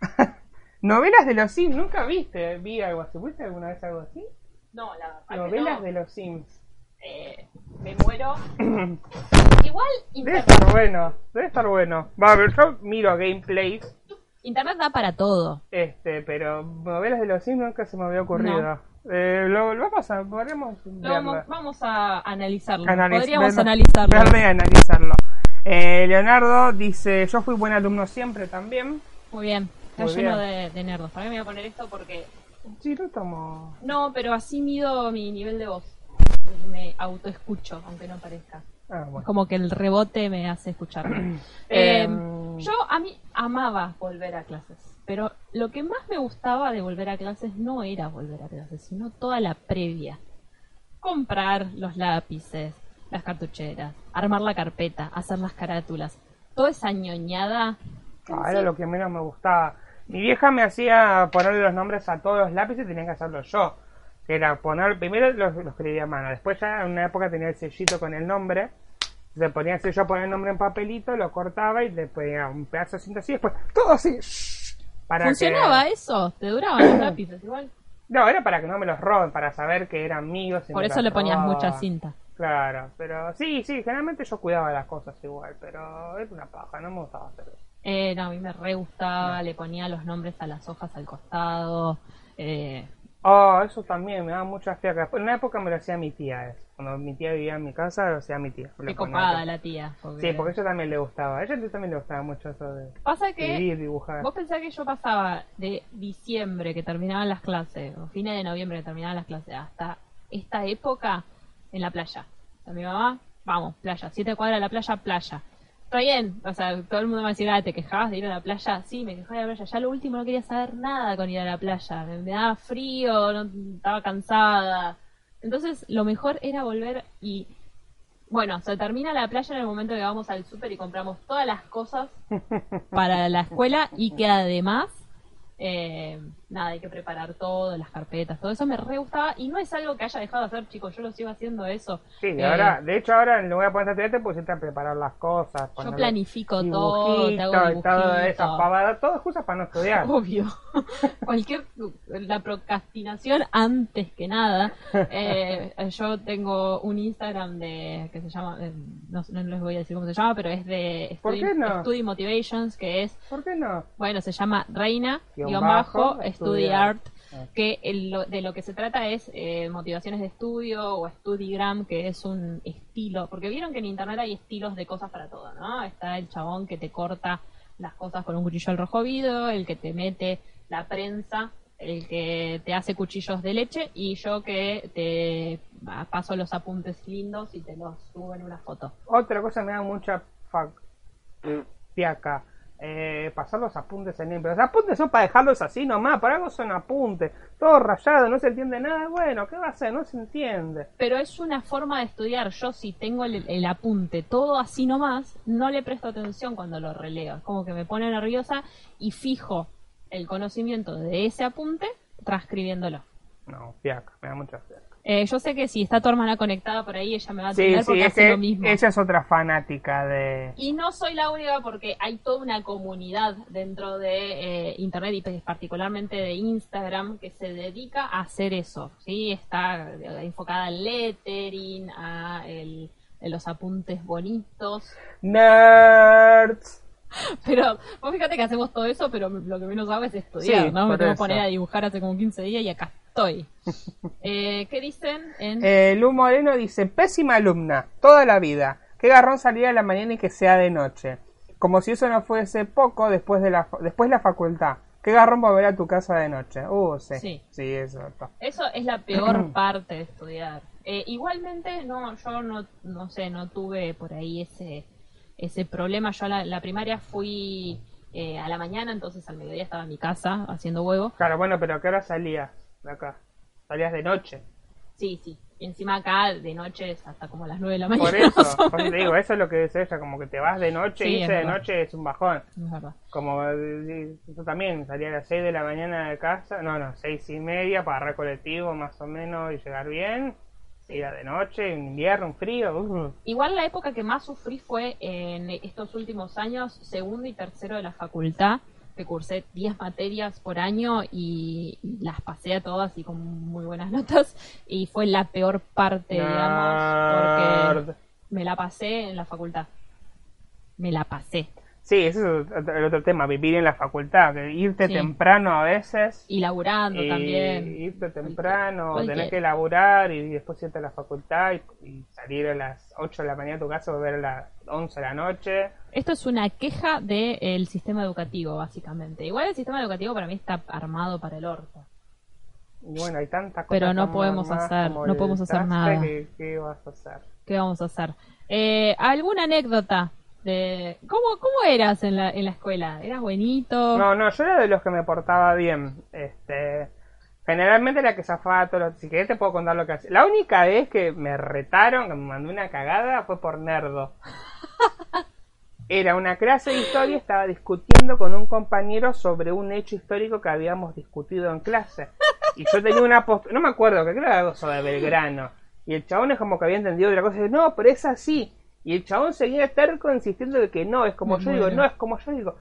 (laughs) novelas de los Sims, nunca viste, vi algo así, ¿viste alguna vez algo así? No, la verdad Novelas no. de los Sims. Eh, me muero. (clears throat) Igual Debe estar bueno, debe estar bueno. Va a ver, yo miro gameplays, Internet da para todo. este, pero novelas de los Sims nunca se me había ocurrido. Eh, lo, lo vamos a, podremos vamos, vamos a analizarlo. Analiz- Podríamos verlo- analizarlo. verlo analizarlo. Eh, Leonardo dice, yo fui buen alumno siempre también. Muy bien. Está Muy lleno de, de nerdos. Para mí me voy a poner esto porque... Sí, lo tomo. No, pero así mido mi nivel de voz. Me autoescucho, aunque no parezca. Ah, bueno. como que el rebote me hace escucharme. (clears throat) Eh, Em, yo a mí amaba volver a clases, pero lo que más me gustaba de volver a clases no era volver a clases, sino toda la previa. Comprar los lápices, las cartucheras, armar la carpeta, hacer las carátulas, toda esa ñoñada. Ah, era lo que menos me gustaba. Mi vieja me hacía ponerle los nombres a todos los lápices y tenía que hacerlo yo. Que era poner, primero los, los escribía a mano, después ya en una época tenía el sellito con el nombre. Se ponía el sello, ponía el nombre en papelito, lo cortaba y le ponía un pedazo de cinta así, después todo así. Para ¿Funcionaba que... eso? ¿Te duraban los lápices igual? No, era para que no me los roben, para saber que eran míos. y Por eso le ponías mucha cinta. Claro, pero sí, sí, generalmente yo cuidaba las cosas igual, pero era una paja, no me gustaba hacer eso. Eh, no, a mí me re gustaba, le ponía los nombres a las hojas al costado. Eh, Oh, eso también me daba mucha fiaca. En una época me lo hacía mi tía, eso. Cuando mi tía vivía en mi casa, lo hacía mi tía. qué copada la tía. Sí, porque a ella también le gustaba. A ella también le gustaba mucho eso de Pasa que escribir, dibujar. vos pensás que yo pasaba de diciembre que terminaban las clases, o fines de noviembre que terminaban las clases, hasta esta época en la playa. O sea, mi mamá, vamos, playa, siete cuadras de la playa, playa. Está bien, o sea, todo el mundo me decía, ah, ¿te quejabas de ir a la playa? Sí, me quejaba de la playa. Ya lo último no quería saber nada con ir a la playa. Me, me daba frío, no, estaba cansada. Entonces, lo mejor era volver y bueno, se termina la playa en el momento que vamos al súper y compramos todas las cosas (laughs) para la escuela y que además, eh, nada, hay que preparar todo, las carpetas, todo eso me re gustaba y no es algo que haya dejado de hacer, chicos, yo lo sigo haciendo eso. Sí, Eh, ahora, de hecho ahora en lugar de poner estudiante pusiste a preparar las cosas. yo planifico todo, te hago dibujitos y todo eso, dibujitos. pavada, todo excusas para no estudiar. (laughs) Obvio. (laughs) Cualquier la procrastinación antes que nada. Eh, yo tengo un Instagram de que se llama eh, no, no les voy a decir cómo se llama, pero es de ¿Por Study, no? Study Motivations, que es ¿Por qué no? bueno, se llama Reina Guión guion bajo, bajo, Study Study Art. Art, Ah. que el- lo- de lo que se trata es eh, motivaciones de estudio o Studygram, que es un estilo, porque vieron que en internet hay estilos de cosas para todo, ¿no? Está el chabón que te corta las cosas con un cuchillo al rojo vido, el que te mete la prensa, el que te hace cuchillos de leche y yo que te ah, paso los apuntes lindos y te los subo en una foto. Otra cosa me da mucha fa- fiaca. Eh, pasar los apuntes en limpio. Los apuntes son para dejarlos así nomás, para algo son apuntes. Todo rayado, no se entiende nada. Bueno, ¿qué va a hacer? No se entiende. pero es una forma de estudiar. Yo si tengo el, el apunte todo así nomás, no le presto atención cuando lo releo. Es como que me pone nerviosa y fijo el conocimiento de ese apunte transcribiéndolo. No, fiaca, me da mucha fiaca. Eh, yo sé que si está tu hermana conectada por ahí, ella me va a Sí, sí, porque es hace que lo mismo. ella es otra fanática de... Y no soy la única porque hay toda una comunidad dentro de eh, Internet y pues, particularmente de Instagram que se dedica a hacer eso. ¿sí? Está eh, enfocada al lettering, a el- a los apuntes bonitos. Nerds. (laughs) Pero vos fíjate que hacemos todo eso, pero lo que menos hago es estudiar, Sí, ¿no? Me tengo que poner a dibujar hace como 15 días y acá estoy. Eh, ¿Qué dicen? En... Eh, Lu Moreno dice, pésima alumna, toda la vida. Qué garrón salir a la mañana y que sea de noche. Como si eso no fuese poco después de la, después la facultad. Qué garrón volver a tu casa de noche. Uh, sí. Sí. Sí, eso. Eso es la peor (clears throat) parte de estudiar. Eh, igualmente, no, yo no, no sé, no tuve por ahí ese, ese problema. Yo a la, la primaria fui eh, a la mañana, entonces al mediodía estaba en mi casa haciendo huevo. Claro, bueno, pero ¿a qué hora salías acá? Salías de noche. Sí, sí. Encima acá de noche es hasta como las 9 de la mañana. Por eso, (laughs) por eso te digo, eso es lo que dice ella, como que te vas de noche, Sí, irse es de noche es un bajón. Es verdad. Como eh, yo también salía a las 6 de la mañana de casa, no, no, seis y media para agarrar colectivo más o menos y llegar bien. Era de noche, un invierno, un frío. uh. Igual la época que más sufrí fue en estos últimos años, segundo y tercero de la facultad, que cursé 10 materias por año y las pasé a todas y con muy buenas notas. Y fue la peor parte, digamos, porque me la pasé en la facultad. Me la pasé. Sí, ese es el otro tema, vivir en la facultad, que irte Sí. temprano a veces. Y laburando y también. irte temprano, Cualquier- tener que laburar y después irte a la facultad y, y salir a las 8 de la mañana a tu casa, volver a las 11 de la noche. Esto es una queja del sistema educativo, básicamente. Igual el sistema educativo para mí está armado para el orto. Bueno, hay tantas cosas. Pero no podemos hacer- no podemos hacer nada. que- ¿Qué vas a hacer? ¿Qué vamos a hacer? Eh, ¿Alguna anécdota? De ¿Cómo, cómo eras en la, en la escuela? ¿Eras buenito? No, no, yo era de los que me portaba bien. Este, generalmente era que zafaba todos los... Si querés te puedo contar lo que hacía. La única vez que me retaron, que me mandó una cagada, fue por nerdo. (laughs) Era una clase de historia, estaba discutiendo con un compañero sobre un hecho histórico que habíamos discutido en clase. Y yo tenía una postura, no me acuerdo, que creo que era algo sobre Belgrano. Y el chabón es como que había entendido otra cosa y dice, no, pero es así. Y el chabón seguía terco insistiendo de que no, es como Me yo digo, no es como yo digo.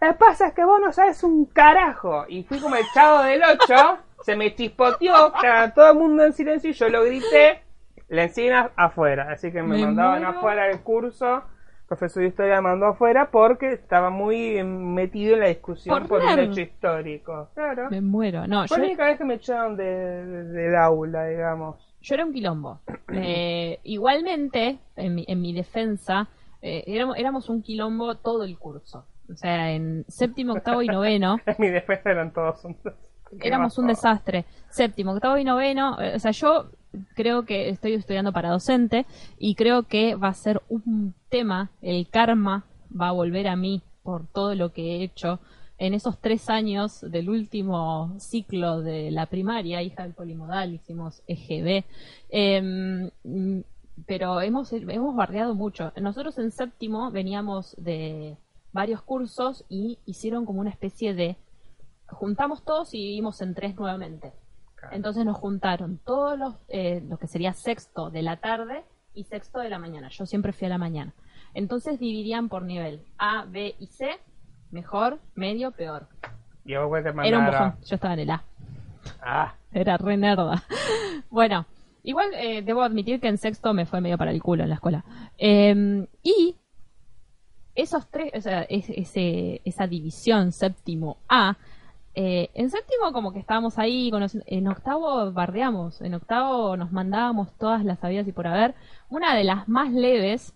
Lo que pasa es que vos no sabes un carajo. Y fui como el chavo del 8, se me chispoteó, estaba todo el mundo en silencio y yo lo grité, la encima afuera. Así que me, Me mandaban muero. afuera del curso. El profesor de historia me mandó afuera porque estaba muy metido en la discusión Por por, un hecho histórico. Claro. Me muero. No, yo, Fue la única vez que me echaron de, de- del aula, digamos. Yo era un quilombo. (clears throat) Eh, igualmente, en mi, en mi defensa, eh, éramos, éramos un quilombo todo el curso. O sea, en séptimo, octavo y noveno. (laughs) En mi defensa eran todos un éramos un desastre. Séptimo, octavo y noveno, eh, o sea, yo creo que estoy estudiando para docente y creo que va a ser un tema, el karma va a volver a mí por todo lo que he hecho en esos tres años del último ciclo de la primaria, hija del polimodal, hicimos EGB, em, pero hemos, hemos bardeado mucho. Nosotros en séptimo veníamos de varios cursos y hicieron como una especie de juntamos todos y vivimos en tres nuevamente. Entonces nos juntaron todos los, eh, lo que sería sexto de la tarde y sexto de la mañana. Yo siempre fui a la mañana. Entonces dividían por nivel A, B y C, mejor, medio, peor. Era un bojón. Yo estaba en el A. Ah, Era re nerda. (laughs) Bueno, igual eh, debo admitir que en sexto me fue medio para el culo en la escuela. Eh, y esos tres, o sea, es- ese, esa división séptimo A, eh, en séptimo como que estábamos ahí, conociendo, en octavo bardeamos, en octavo nos mandábamos todas las sabidas y por haber. Una de las más leves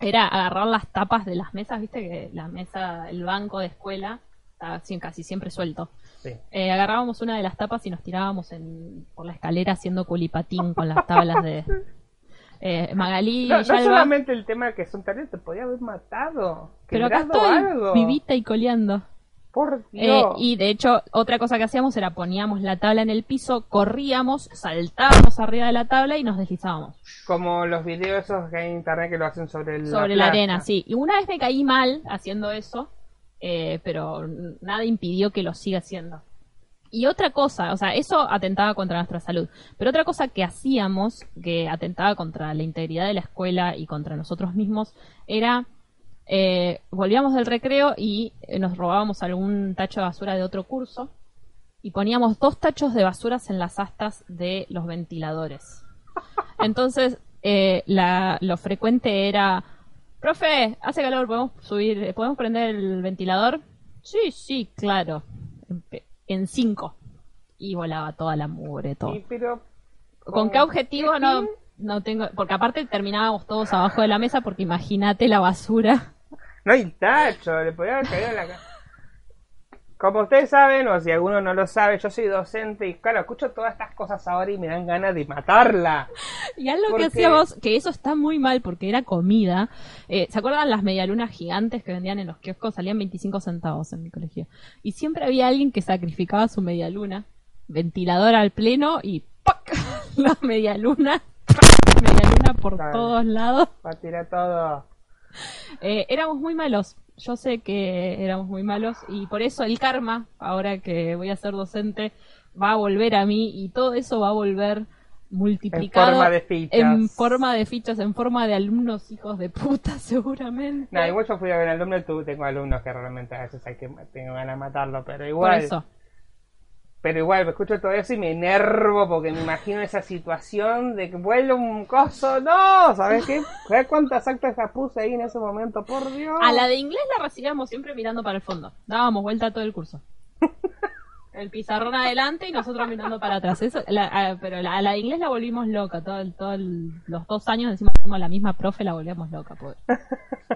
era agarrar las tapas de las mesas, viste que la mesa, el banco de escuela, estaba así casi siempre suelto. sí. Eh, agarrábamos una de las tapas y nos tirábamos en, por la escalera haciendo culipatín con las tablas de (laughs) eh, Magalí No, no solamente el tema de que son talentos, te podía haber matado. pero acá estoy, algo. vivita y coleando. Por Eh, y de hecho, otra cosa que hacíamos era poníamos la tabla en el piso, corríamos, saltábamos arriba de la tabla y nos deslizábamos. Como los videos esos que hay en internet que lo hacen sobre el sobre la arena, sí. Y una vez me caí mal haciendo eso, eh, pero nada impidió que lo siga haciendo. Y otra cosa, o sea, eso atentaba contra nuestra salud. Pero otra cosa que hacíamos, que atentaba contra la integridad de la escuela y contra nosotros mismos, era eh, volvíamos del recreo y eh, nos robábamos algún tacho de basura de otro curso y poníamos dos tachos de basuras en las astas de los ventiladores. Entonces, eh, la, lo frecuente era, profe, hace calor, ¿podemos subir, podemos prender el ventilador? Sí, sí, claro. En cinco. Y volaba toda la mugre, todo. Pero, ¿Con qué objetivo? No, no tengo, porque aparte terminábamos todos abajo de la mesa porque imagínate la basura. No hay tacho, le podía haber caído en la cara. Como ustedes saben, o si alguno no lo sabe, yo soy docente y claro, escucho todas estas cosas ahora y me dan ganas de matarla. Y algo Porque- que hacíamos, que eso está muy mal porque era comida. Eh, ¿Se acuerdan las medialunas gigantes que vendían en los kioscos? Salían 25 centavos en mi colegio. Y siempre había alguien que sacrificaba su medialuna, ventilador al pleno y ¡pac! (laughs) la medialuna, medialuna por todos lados. Va a tirar todo. (laughs) Eh, éramos muy malos. Yo sé que éramos muy malos y por eso el karma, ahora que voy a ser docente, va a volver a mí y todo eso va a volver multiplicado En forma de fichas. en forma de fichas, en forma de alumnos hijos de puta (laughs) seguramente. No, igual yo fui a ver alumno, tú tengo alumnos que realmente a veces hay que tengo ganas de matarlo, pero por igual. eso. Pero igual, me escucho todo eso y me enervo porque me imagino esa situación de que vuelve un coso. ¡No! ¿Sabes qué? ¿Sabes cuántas actas puse ahí en ese momento? ¡Por Dios! A la de inglés la recibíamos siempre mirando para el fondo. Dábamos vuelta todo el curso. (laughs) El pizarrón adelante y nosotros mirando para atrás. Eso, la- a- pero la- a la de inglés la volvimos loca. Todo, el- todo el- los dos años encima tenemos la misma profe, la volvíamos loca. pobre.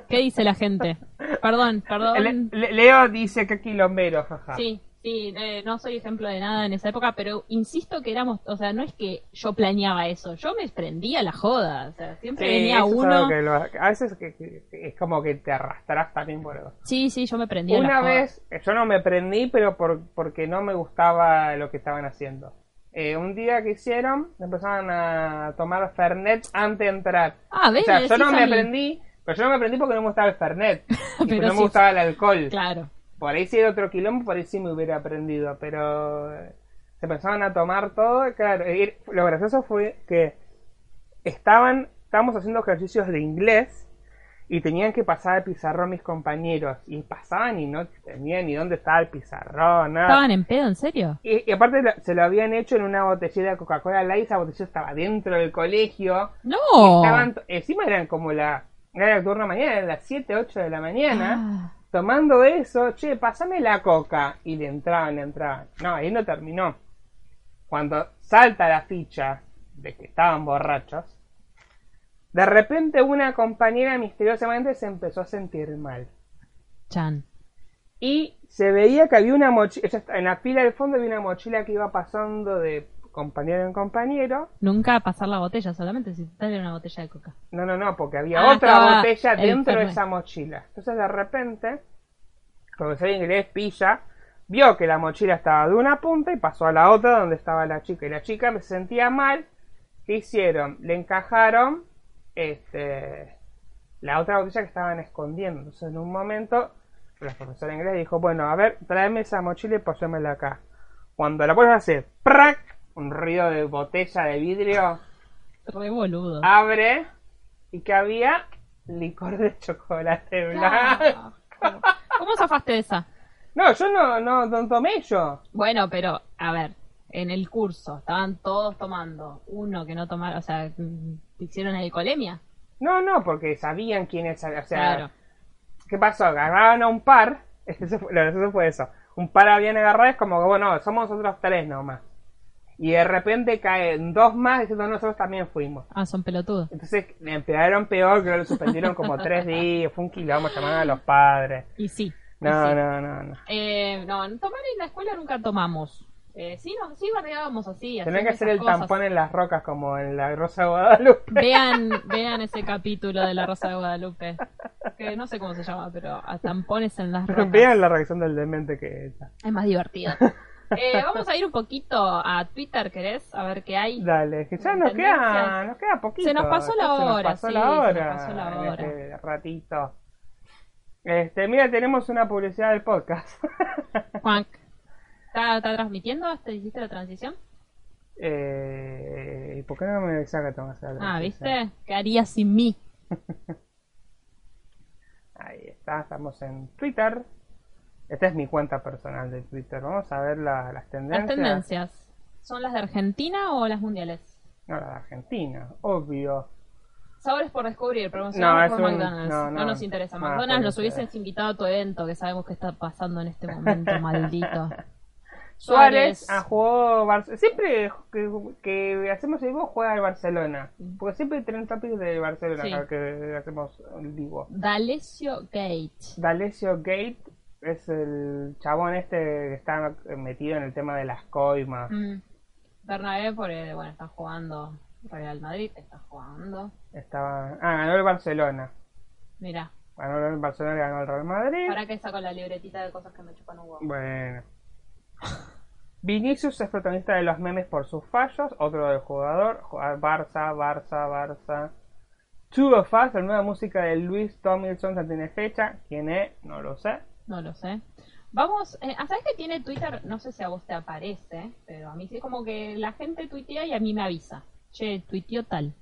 ¿Qué dice la gente? Perdón, perdón. Le- Le- Leo dice que quilombero, jaja. Sí, sí, eh, no soy ejemplo de nada en esa época, pero insisto que éramos, o sea, no es que yo planeaba eso, yo me prendía la joda, o sea, siempre Sí, venía uno. que lo- a veces que- que- es como que te arrastrás también por eso. Sí, sí, yo me prendía Una vez, eh, yo no me prendí, pero por, porque no me gustaba lo que estaban haciendo. Eh, un día que hicieron, empezaron a tomar Fernet antes de entrar. Ah, ¿ves? o sea, yo no me prendí, pero yo no me prendí porque no me gustaba el Fernet. (laughs) y Pero no sí. me gustaba el alcohol. Claro. Por ahí si era otro quilombo, por ahí sí me hubiera aprendido, pero eh, se empezaron a tomar todo, claro, y lo gracioso fue que estaban, estábamos haciendo ejercicios de inglés y tenían que pasar el pizarrón mis compañeros, y pasaban y no tenían ni dónde estaba el pizarrón, nada. ¿Estaban en pedo, en serio? Y, y aparte lo- se lo habían hecho en una botellera de Coca-Cola Light, esa botella estaba dentro del colegio, y ¡No! estaban, encima eran como la, era el turno de mañana, eran las 7, 8 de la mañana, Ah, tomando eso, che, pásame la coca. Y le entraban, le entraban. No, ahí no terminó. Cuando salta la ficha de que estaban borrachos, de repente una compañera misteriosamente se empezó a sentir mal. Chan. Y se veía que había una mochila, en la fila del fondo había una mochila que iba pasando de compañero en compañero. Nunca pasar la botella, solamente si te una botella de coca. No, no, no, porque había Ah, otra botella el dentro de esa mochila. Entonces de repente, el profesor inglés pilla, vio que la mochila estaba de una punta y pasó a la otra donde estaba la chica. Y la chica se sentía mal. ¿Qué hicieron? Le encajaron este, la otra botella que estaban escondiendo. Entonces en un momento, la profesora inglés dijo, bueno, a ver, tráeme esa mochila y posémela acá. Cuando la pones hace ¡prac! Un ruido de botella de vidrio Re boludo. abre y que había licor de chocolate blanco. Ah, ¿Cómo zafaste de esa? No, yo no, no, no tomé yo. Bueno, pero, a ver, en el curso estaban todos tomando. Uno que no tomara, o sea, mm, ¿te hicieron alcoholemia? No, no, porque sabían quiénes, o sea, Claro. ¿qué pasó? Agarraron a un par, (laughs) eso fue, gracioso fue eso, un par habían agarrado, es como que, bueno, somos nosotros tres nomás. Y de repente caen dos más diciendo, nosotros también fuimos. Ah, son pelotudos. Entonces empezaron peor, que lo suspendieron como tres días, fue un quilombo, llamaron a los padres. Y sí. y No, sí. no, no, no. Eh, no, tomar en la escuela nunca tomamos. Eh, sí, no, sí bardeábamos así. Tenés que hacer el cosas. tampón en las rocas como en la Rosa de Guadalupe. Vean, vean ese (laughs) capítulo de La Rosa de Guadalupe. Que no sé cómo se llama, pero a tampones en las rocas. Vean la reacción del demente que está. Es más divertido. (laughs) Eh, vamos a ir un poquito a Twitter, ¿querés? A ver qué hay. Dale, que ya nos queda, nos queda poquito. Se nos pasó la ya se nos hora, pasó sí, la se nos hora pasó la en hora. este ratito. Este, mira, tenemos una publicidad del podcast. (laughs) Juan, ¿está, está transmitiendo? ¿Te hiciste la transición? eh, ¿y ¿Por qué no me hacer la Ah? ¿viste? ¿Qué haría sin mí? (laughs) Ahí está, estamos en Twitter. Esta es mi cuenta personal de Twitter. Vamos a ver la- las Las tendencias. tendencias. ¿Son las de Argentina o las mundiales? No, la de Argentina, obvio. Sabores por descubrir, No, promocionado es por un- McDonald's. no, No, no. nos interesa. Ah, McDonald's nos hubieses invitado a tu evento, que sabemos que está pasando en este momento, (laughs) maldito. Suárez ah, jugó siempre que, que hacemos el vivo juega el Barcelona porque siempre tienen topics de Barcelona Sí. que hacemos el vivo D'Alessio Gate. D'Alessio Gate es el chabón este que está metido en el tema de las coimas Mm. Bernabé, porque, bueno, está jugando Real Madrid, está jugando. estaba ah ganó el Barcelona Mira, ganó el Barcelona y ganó el Real Madrid ¿para qué saco la libretita de cosas que me chupan un huevo? bueno Vinicius es protagonista de los memes por sus fallos, otro del jugador, Barça, Barça, Barça. Two of Us, la nueva música de Luis Tomlinson ya tiene fecha. ¿Quién es? No lo sé. No lo sé. Vamos, eh, ¿sabes que tiene Twitter? No sé si a vos te aparece, pero a mí sí es como que la gente tuitea y a mí me avisa. Che, tuiteó tal.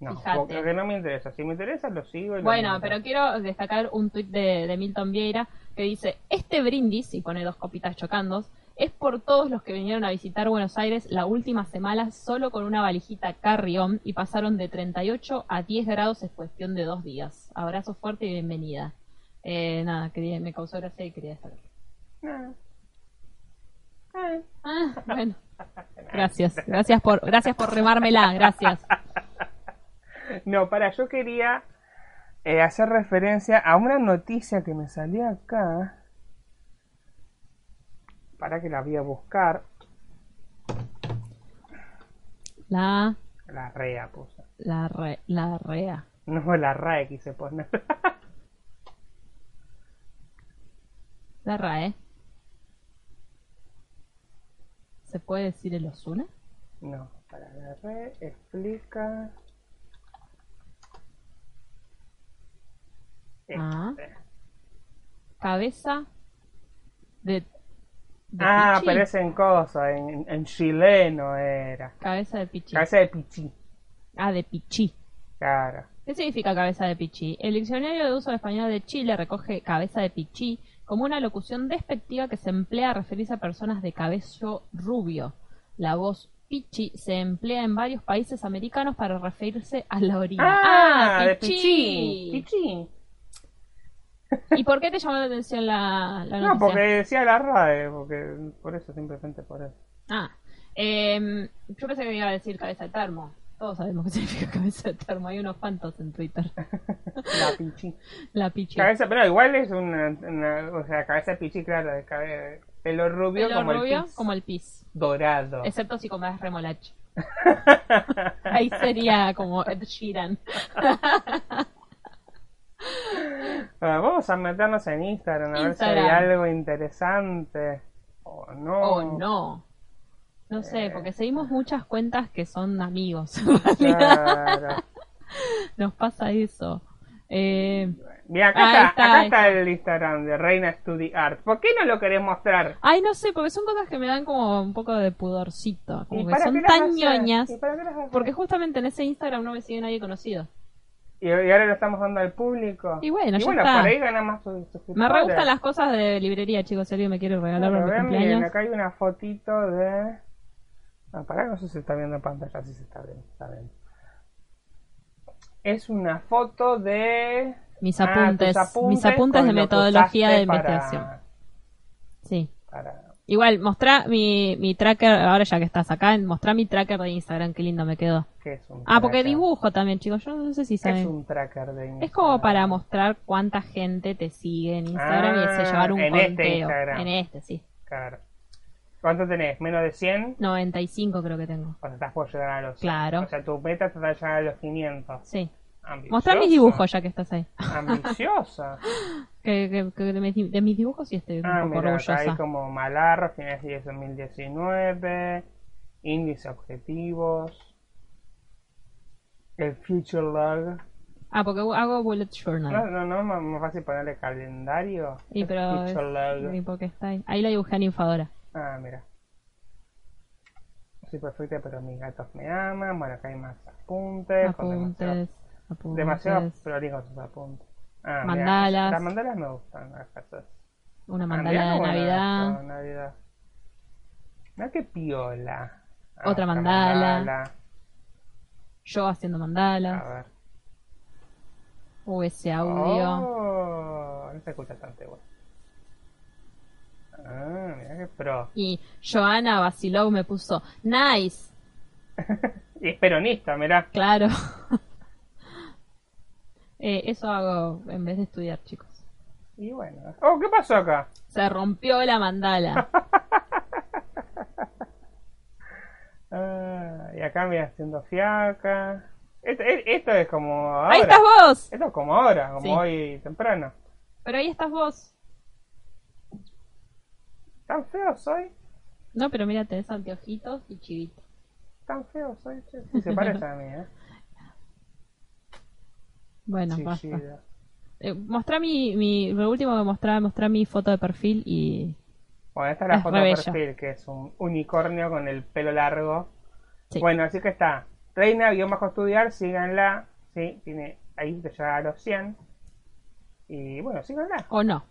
No, Fíjate. porque no me interesa. Si me interesa, lo sigo. y Bueno, pero quiero destacar un tuit de, de Milton Vieira que dice, este brindis, y pone dos copitas chocando, Es por todos los que vinieron a visitar Buenos Aires la última semana solo con una valijita carry-on y pasaron de 38 a 10 grados en cuestión de dos días. Abrazo fuerte y bienvenida. Eh, nada, quería, me causó gracia y quería saber. Ah. Ah. Ah, bueno. Gracias, gracias por, gracias por remármela, gracias. No, para, yo quería eh, hacer referencia a una noticia que me salió acá. Para que la voy a buscar. La, La REA puse. la, re, la rea. No, la RAE quise poner. La RAE. ¿Se puede decir el Osuna? no, para la RAE explica. Ah. Este. Cabeza de. de Ah, pichí. pero es en cosa, en, en chileno era. Cabeza de pichí. Cabeza de pichí. Ah, de pichí. Claro. ¿Qué significa cabeza de pichí? El diccionario de uso español de Chile recoge cabeza de pichí como una locución despectiva que se emplea a referirse a personas de cabello rubio. La voz pichi se emplea en varios países americanos para referirse a la orina. Ah, de pichí. Pichí. ¿Y por qué te llamó la atención la, la noticia? No, porque decía la RAE, porque por eso, simplemente por eso. Ah, em, yo pensé que me iba a decir cabeza de termo. Todos sabemos qué significa (laughs) cabeza de termo. Hay unos cuantos en Twitter. (laughs) La pichí. la pichi. Cabeza, pero igual es una, una- o sea, cabeza de pichí, claro, de cabe- pelo rubio Pelo como rubio el pis como el pis. dorado. Excepto si comes remolacha. (laughs) Ahí sería como Ed Sheeran. Ah, vamos a meternos en Instagram a ver si hay algo interesante. O no. Oh, no. No sé, Eh. porque seguimos muchas cuentas que son amigos. (laughs) Claro. Nos pasa eso. Eh, Mira, acá, está, está, acá está el Instagram de Reina Study Art. ¿Por qué no lo querés mostrar? ay, no sé, porque son cosas que me dan como un poco de pudorcito. Como ¿Y que son tan ñoñas. Porque justamente en ese Instagram no me sigue nadie conocido. Y, y ahora lo estamos dando al público. Y bueno, y ya bueno está. por ahí gana más suscriptores. Me re gustan las cosas de librería, chicos. Si alguien me quiere regalar Bueno, vean, miren, cumpleaños. acá hay una fotito de... Ah, pará, no sé si se está viendo en pantalla, sí se está viendo, está bien. Es una foto de... Mis Ah, apuntes. mis apuntes de metodología de para- investigación. Sí. para- Igual, mostrá mi, mi tracker, ahora ya que estás acá, mostrá mi tracker de Instagram, qué lindo me quedó. ¿Qué es un Ah, porque dibujo también, chicos, yo no sé si ¿Qué es saben. un tracker de Instagram? Es como para mostrar cuánta gente te sigue en Instagram y Ah, ese llevar un en este conteo. Instagram. en este, sí. Claro. ¿Cuánto tenés? ¿Menos de 100? 95 creo que tengo. O sea, estás por llegar a los... Claro. O sea, tu meta te va a llegar a los 500. Sí. Ambiciosa. Mostrá mis dibujos ya que estás ahí. Ambiciosa. (laughs) Que, que- que de, mis, de mis dibujos sí estoy un Ah, poco mira, acá hay orgullosa. como Malarro, finales de 2019, índice objetivos, el Future Log. Ah, porque hago bullet No, journal. no, no, más más fácil ponerle calendario. Y El pero... Future Log. ¿Y por qué está ahí? Ahí la dibujé en Infadora. Ah, mira. Soy perfecta, pero mis gatos me aman. Bueno, acá hay más apuntes. con demasiado- Apuntes, apuntes. Demasiado prolijos sus apuntes. Ah, mira, Mandalas. las mandalas me gustan. las casas. Una Ah, mandala de bueno Navidad. esto, Navidad. Mirá qué piola. Ah, Otra mandala. Yo haciendo A mandalas. ver. O ese audio. Oh, no se escucha tanto igual. Ah, mira qué pro. Y Joana Basilov me puso, nice. (laughs) y es peronista, mirá. Claro. (laughs) Eh, eso hago en vez de estudiar, chicos. Y bueno. Oh, ¿qué pasó acá? Se rompió la mandala. (laughs) Ah, y acá mira haciendo fiaca. Esto, e- esto es como ahora. Ahí estás vos. Esto es como ahora, como Sí. hoy temprano. Pero ahí estás vos. ¿Tan feo soy? No, pero mira, tenés anteojitos y chivito. ¿Tan feo soy? che? Sí, se parece a mí, ¿eh? (laughs) Bueno, basta. Eh, mostrá mi, mi, lo último que mostraba, mostrá mi foto de perfil y... Bueno, esta es la Es foto de perfil, que es un unicornio con el pelo largo. Sí. Bueno, así que está. Reina, guion bajo estudiar, síganla. Sí, tiene ahí llega a los 100. Y bueno, síganla. O no.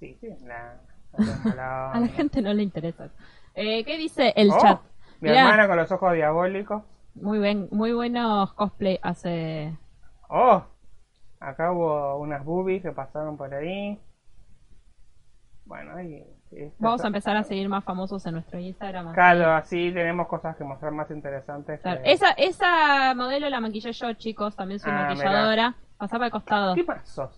Sí, síganla. (laughs) A la gente no le interesa. Eh, ¿Ququé dice el Oh, chat? Mi Mirá, hermana con los ojos diabólicos. muy, bien, muy buenos cosplay hace... Oh, acá hubo unas boobies que pasaron por ahí. Bueno, ahí. Vamos a empezar a seguir más famosos en nuestro Instagram. Claro, así tenemos cosas que mostrar más interesantes. Claro, que- Esa, esa modelo la maquillé yo, chicos. También soy Ah, maquilladora. Pasaba al costado. ¿Qué pasó?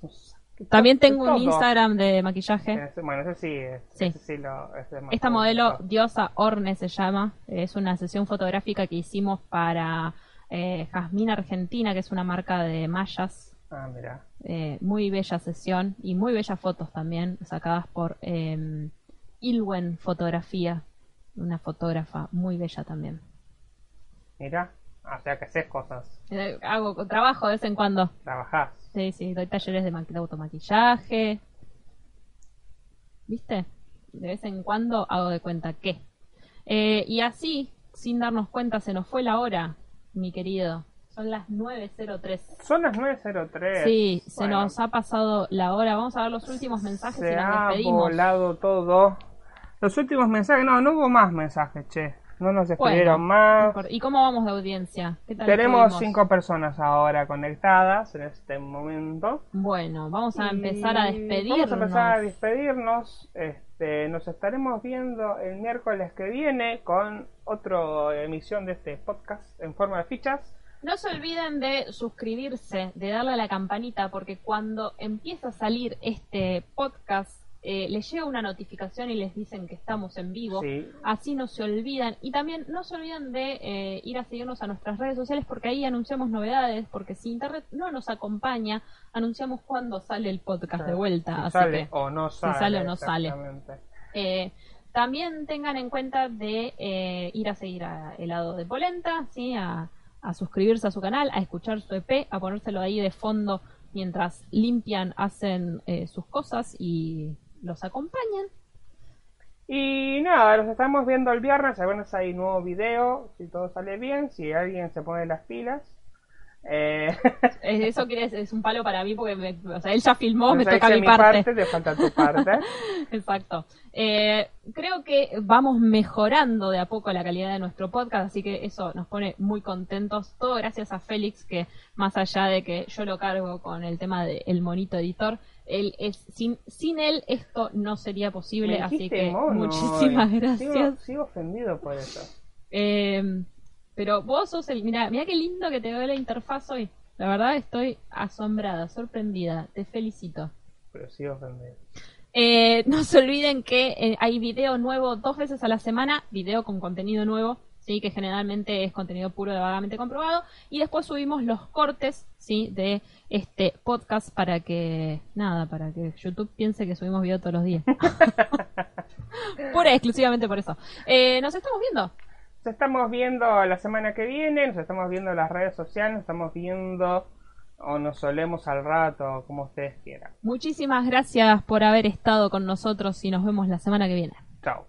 ¿Qué También tengo un. Instagram de maquillaje. Bueno, ese sí, es- Sí. ese sí lo, ese es más Esta modelo, Diosa Orne se llama, es una sesión fotográfica que hicimos para eh, Jazmín Argentina, que es una marca de mallas. Ah, mira. Eh, muy bella sesión y muy bellas fotos también, sacadas por eh, Ilwen Fotografía, una fotógrafa muy bella también. Mira. O sea que haces cosas. Eh, hago trabajo de vez en cuando. Trabajás. Sí, sí, doy talleres de, de automaquillaje. ¿Viste? De vez en cuando hago de cuenta que. Eh, y así, sin darnos cuenta, se nos fue la hora, mi querido. Son las 9.03. Son las 9.03. Sí, se nos ha pasado la hora. Vamos a ver los últimos mensajes Se y nos ha despedimos. volado todo. Los últimos mensajes, no, no hubo más mensajes, che. No nos Bueno, escribieron no más. ¿Y cómo vamos de audiencia? ¿Qué tal Tenemos estuvimos? cinco personas ahora conectadas en este momento. Bueno, vamos a Y empezar a despedirnos. Vamos a empezar a despedirnos. Este, nos estaremos viendo el miércoles que viene con otra emisión de este podcast en forma de fichas. No se olviden de suscribirse, de darle a la campanita, porque cuando empieza a salir este podcast, eh, les llega una notificación y les dicen que estamos en vivo. Sí. Así no se olvidan. Y también no se olviden de eh, ir a seguirnos a nuestras redes sociales, porque ahí anunciamos novedades, porque si Internet no nos acompaña, anunciamos cuándo sale el podcast de vuelta. Si así sale que, o no sale. sale o no sale. eh, también tengan en cuenta de eh, ir a seguir a Helado de Polenta, ¿sí? a, a suscribirse a su canal, a escuchar su EP, a ponérselo ahí de fondo mientras limpian, hacen eh, sus cosas y los acompañan. Y nada, los estamos viendo el viernes. El viernes hay nuevo video. Si todo sale bien, si alguien se pone las pilas. Eh, Eso quiere es, es un palo para mí porque me- o sea, él ya filmó, me toca mi parte. te falta tu parte. (laughs) Exacto. Eh, creo que vamos mejorando de a poco la calidad de nuestro podcast, así que eso nos pone muy contentos. Todo gracias a Félix, que más allá de que yo lo cargo con el tema del monito editor, él es sin, sin él esto no sería posible, así que mono muchísimas (laughs) gracias. Sigo, sigo ofendido por eso. Eh, pero vos sos el. Mira, mira qué lindo que te ve la interfaz hoy. La verdad estoy asombrada, sorprendida. Te felicito. Pero sigo ofendido. Eh, (laughs) no se olviden que eh, hay video nuevo dos veces a la semana, video con contenido nuevo, sí, que generalmente es contenido puro de vagamente comprobado, y después subimos los cortes, sí, de este podcast para que nada, para que YouTube piense que subimos video todos los días. (laughs) (laughs) Pura y exclusivamente por eso. Eh, nos estamos viendo. Nos estamos viendo la semana que viene, nos estamos viendo en las redes sociales, nos estamos viendo o nos solemos al rato, como ustedes quieran. Muchísimas gracias por haber estado con nosotros y nos vemos la semana que viene. Chao.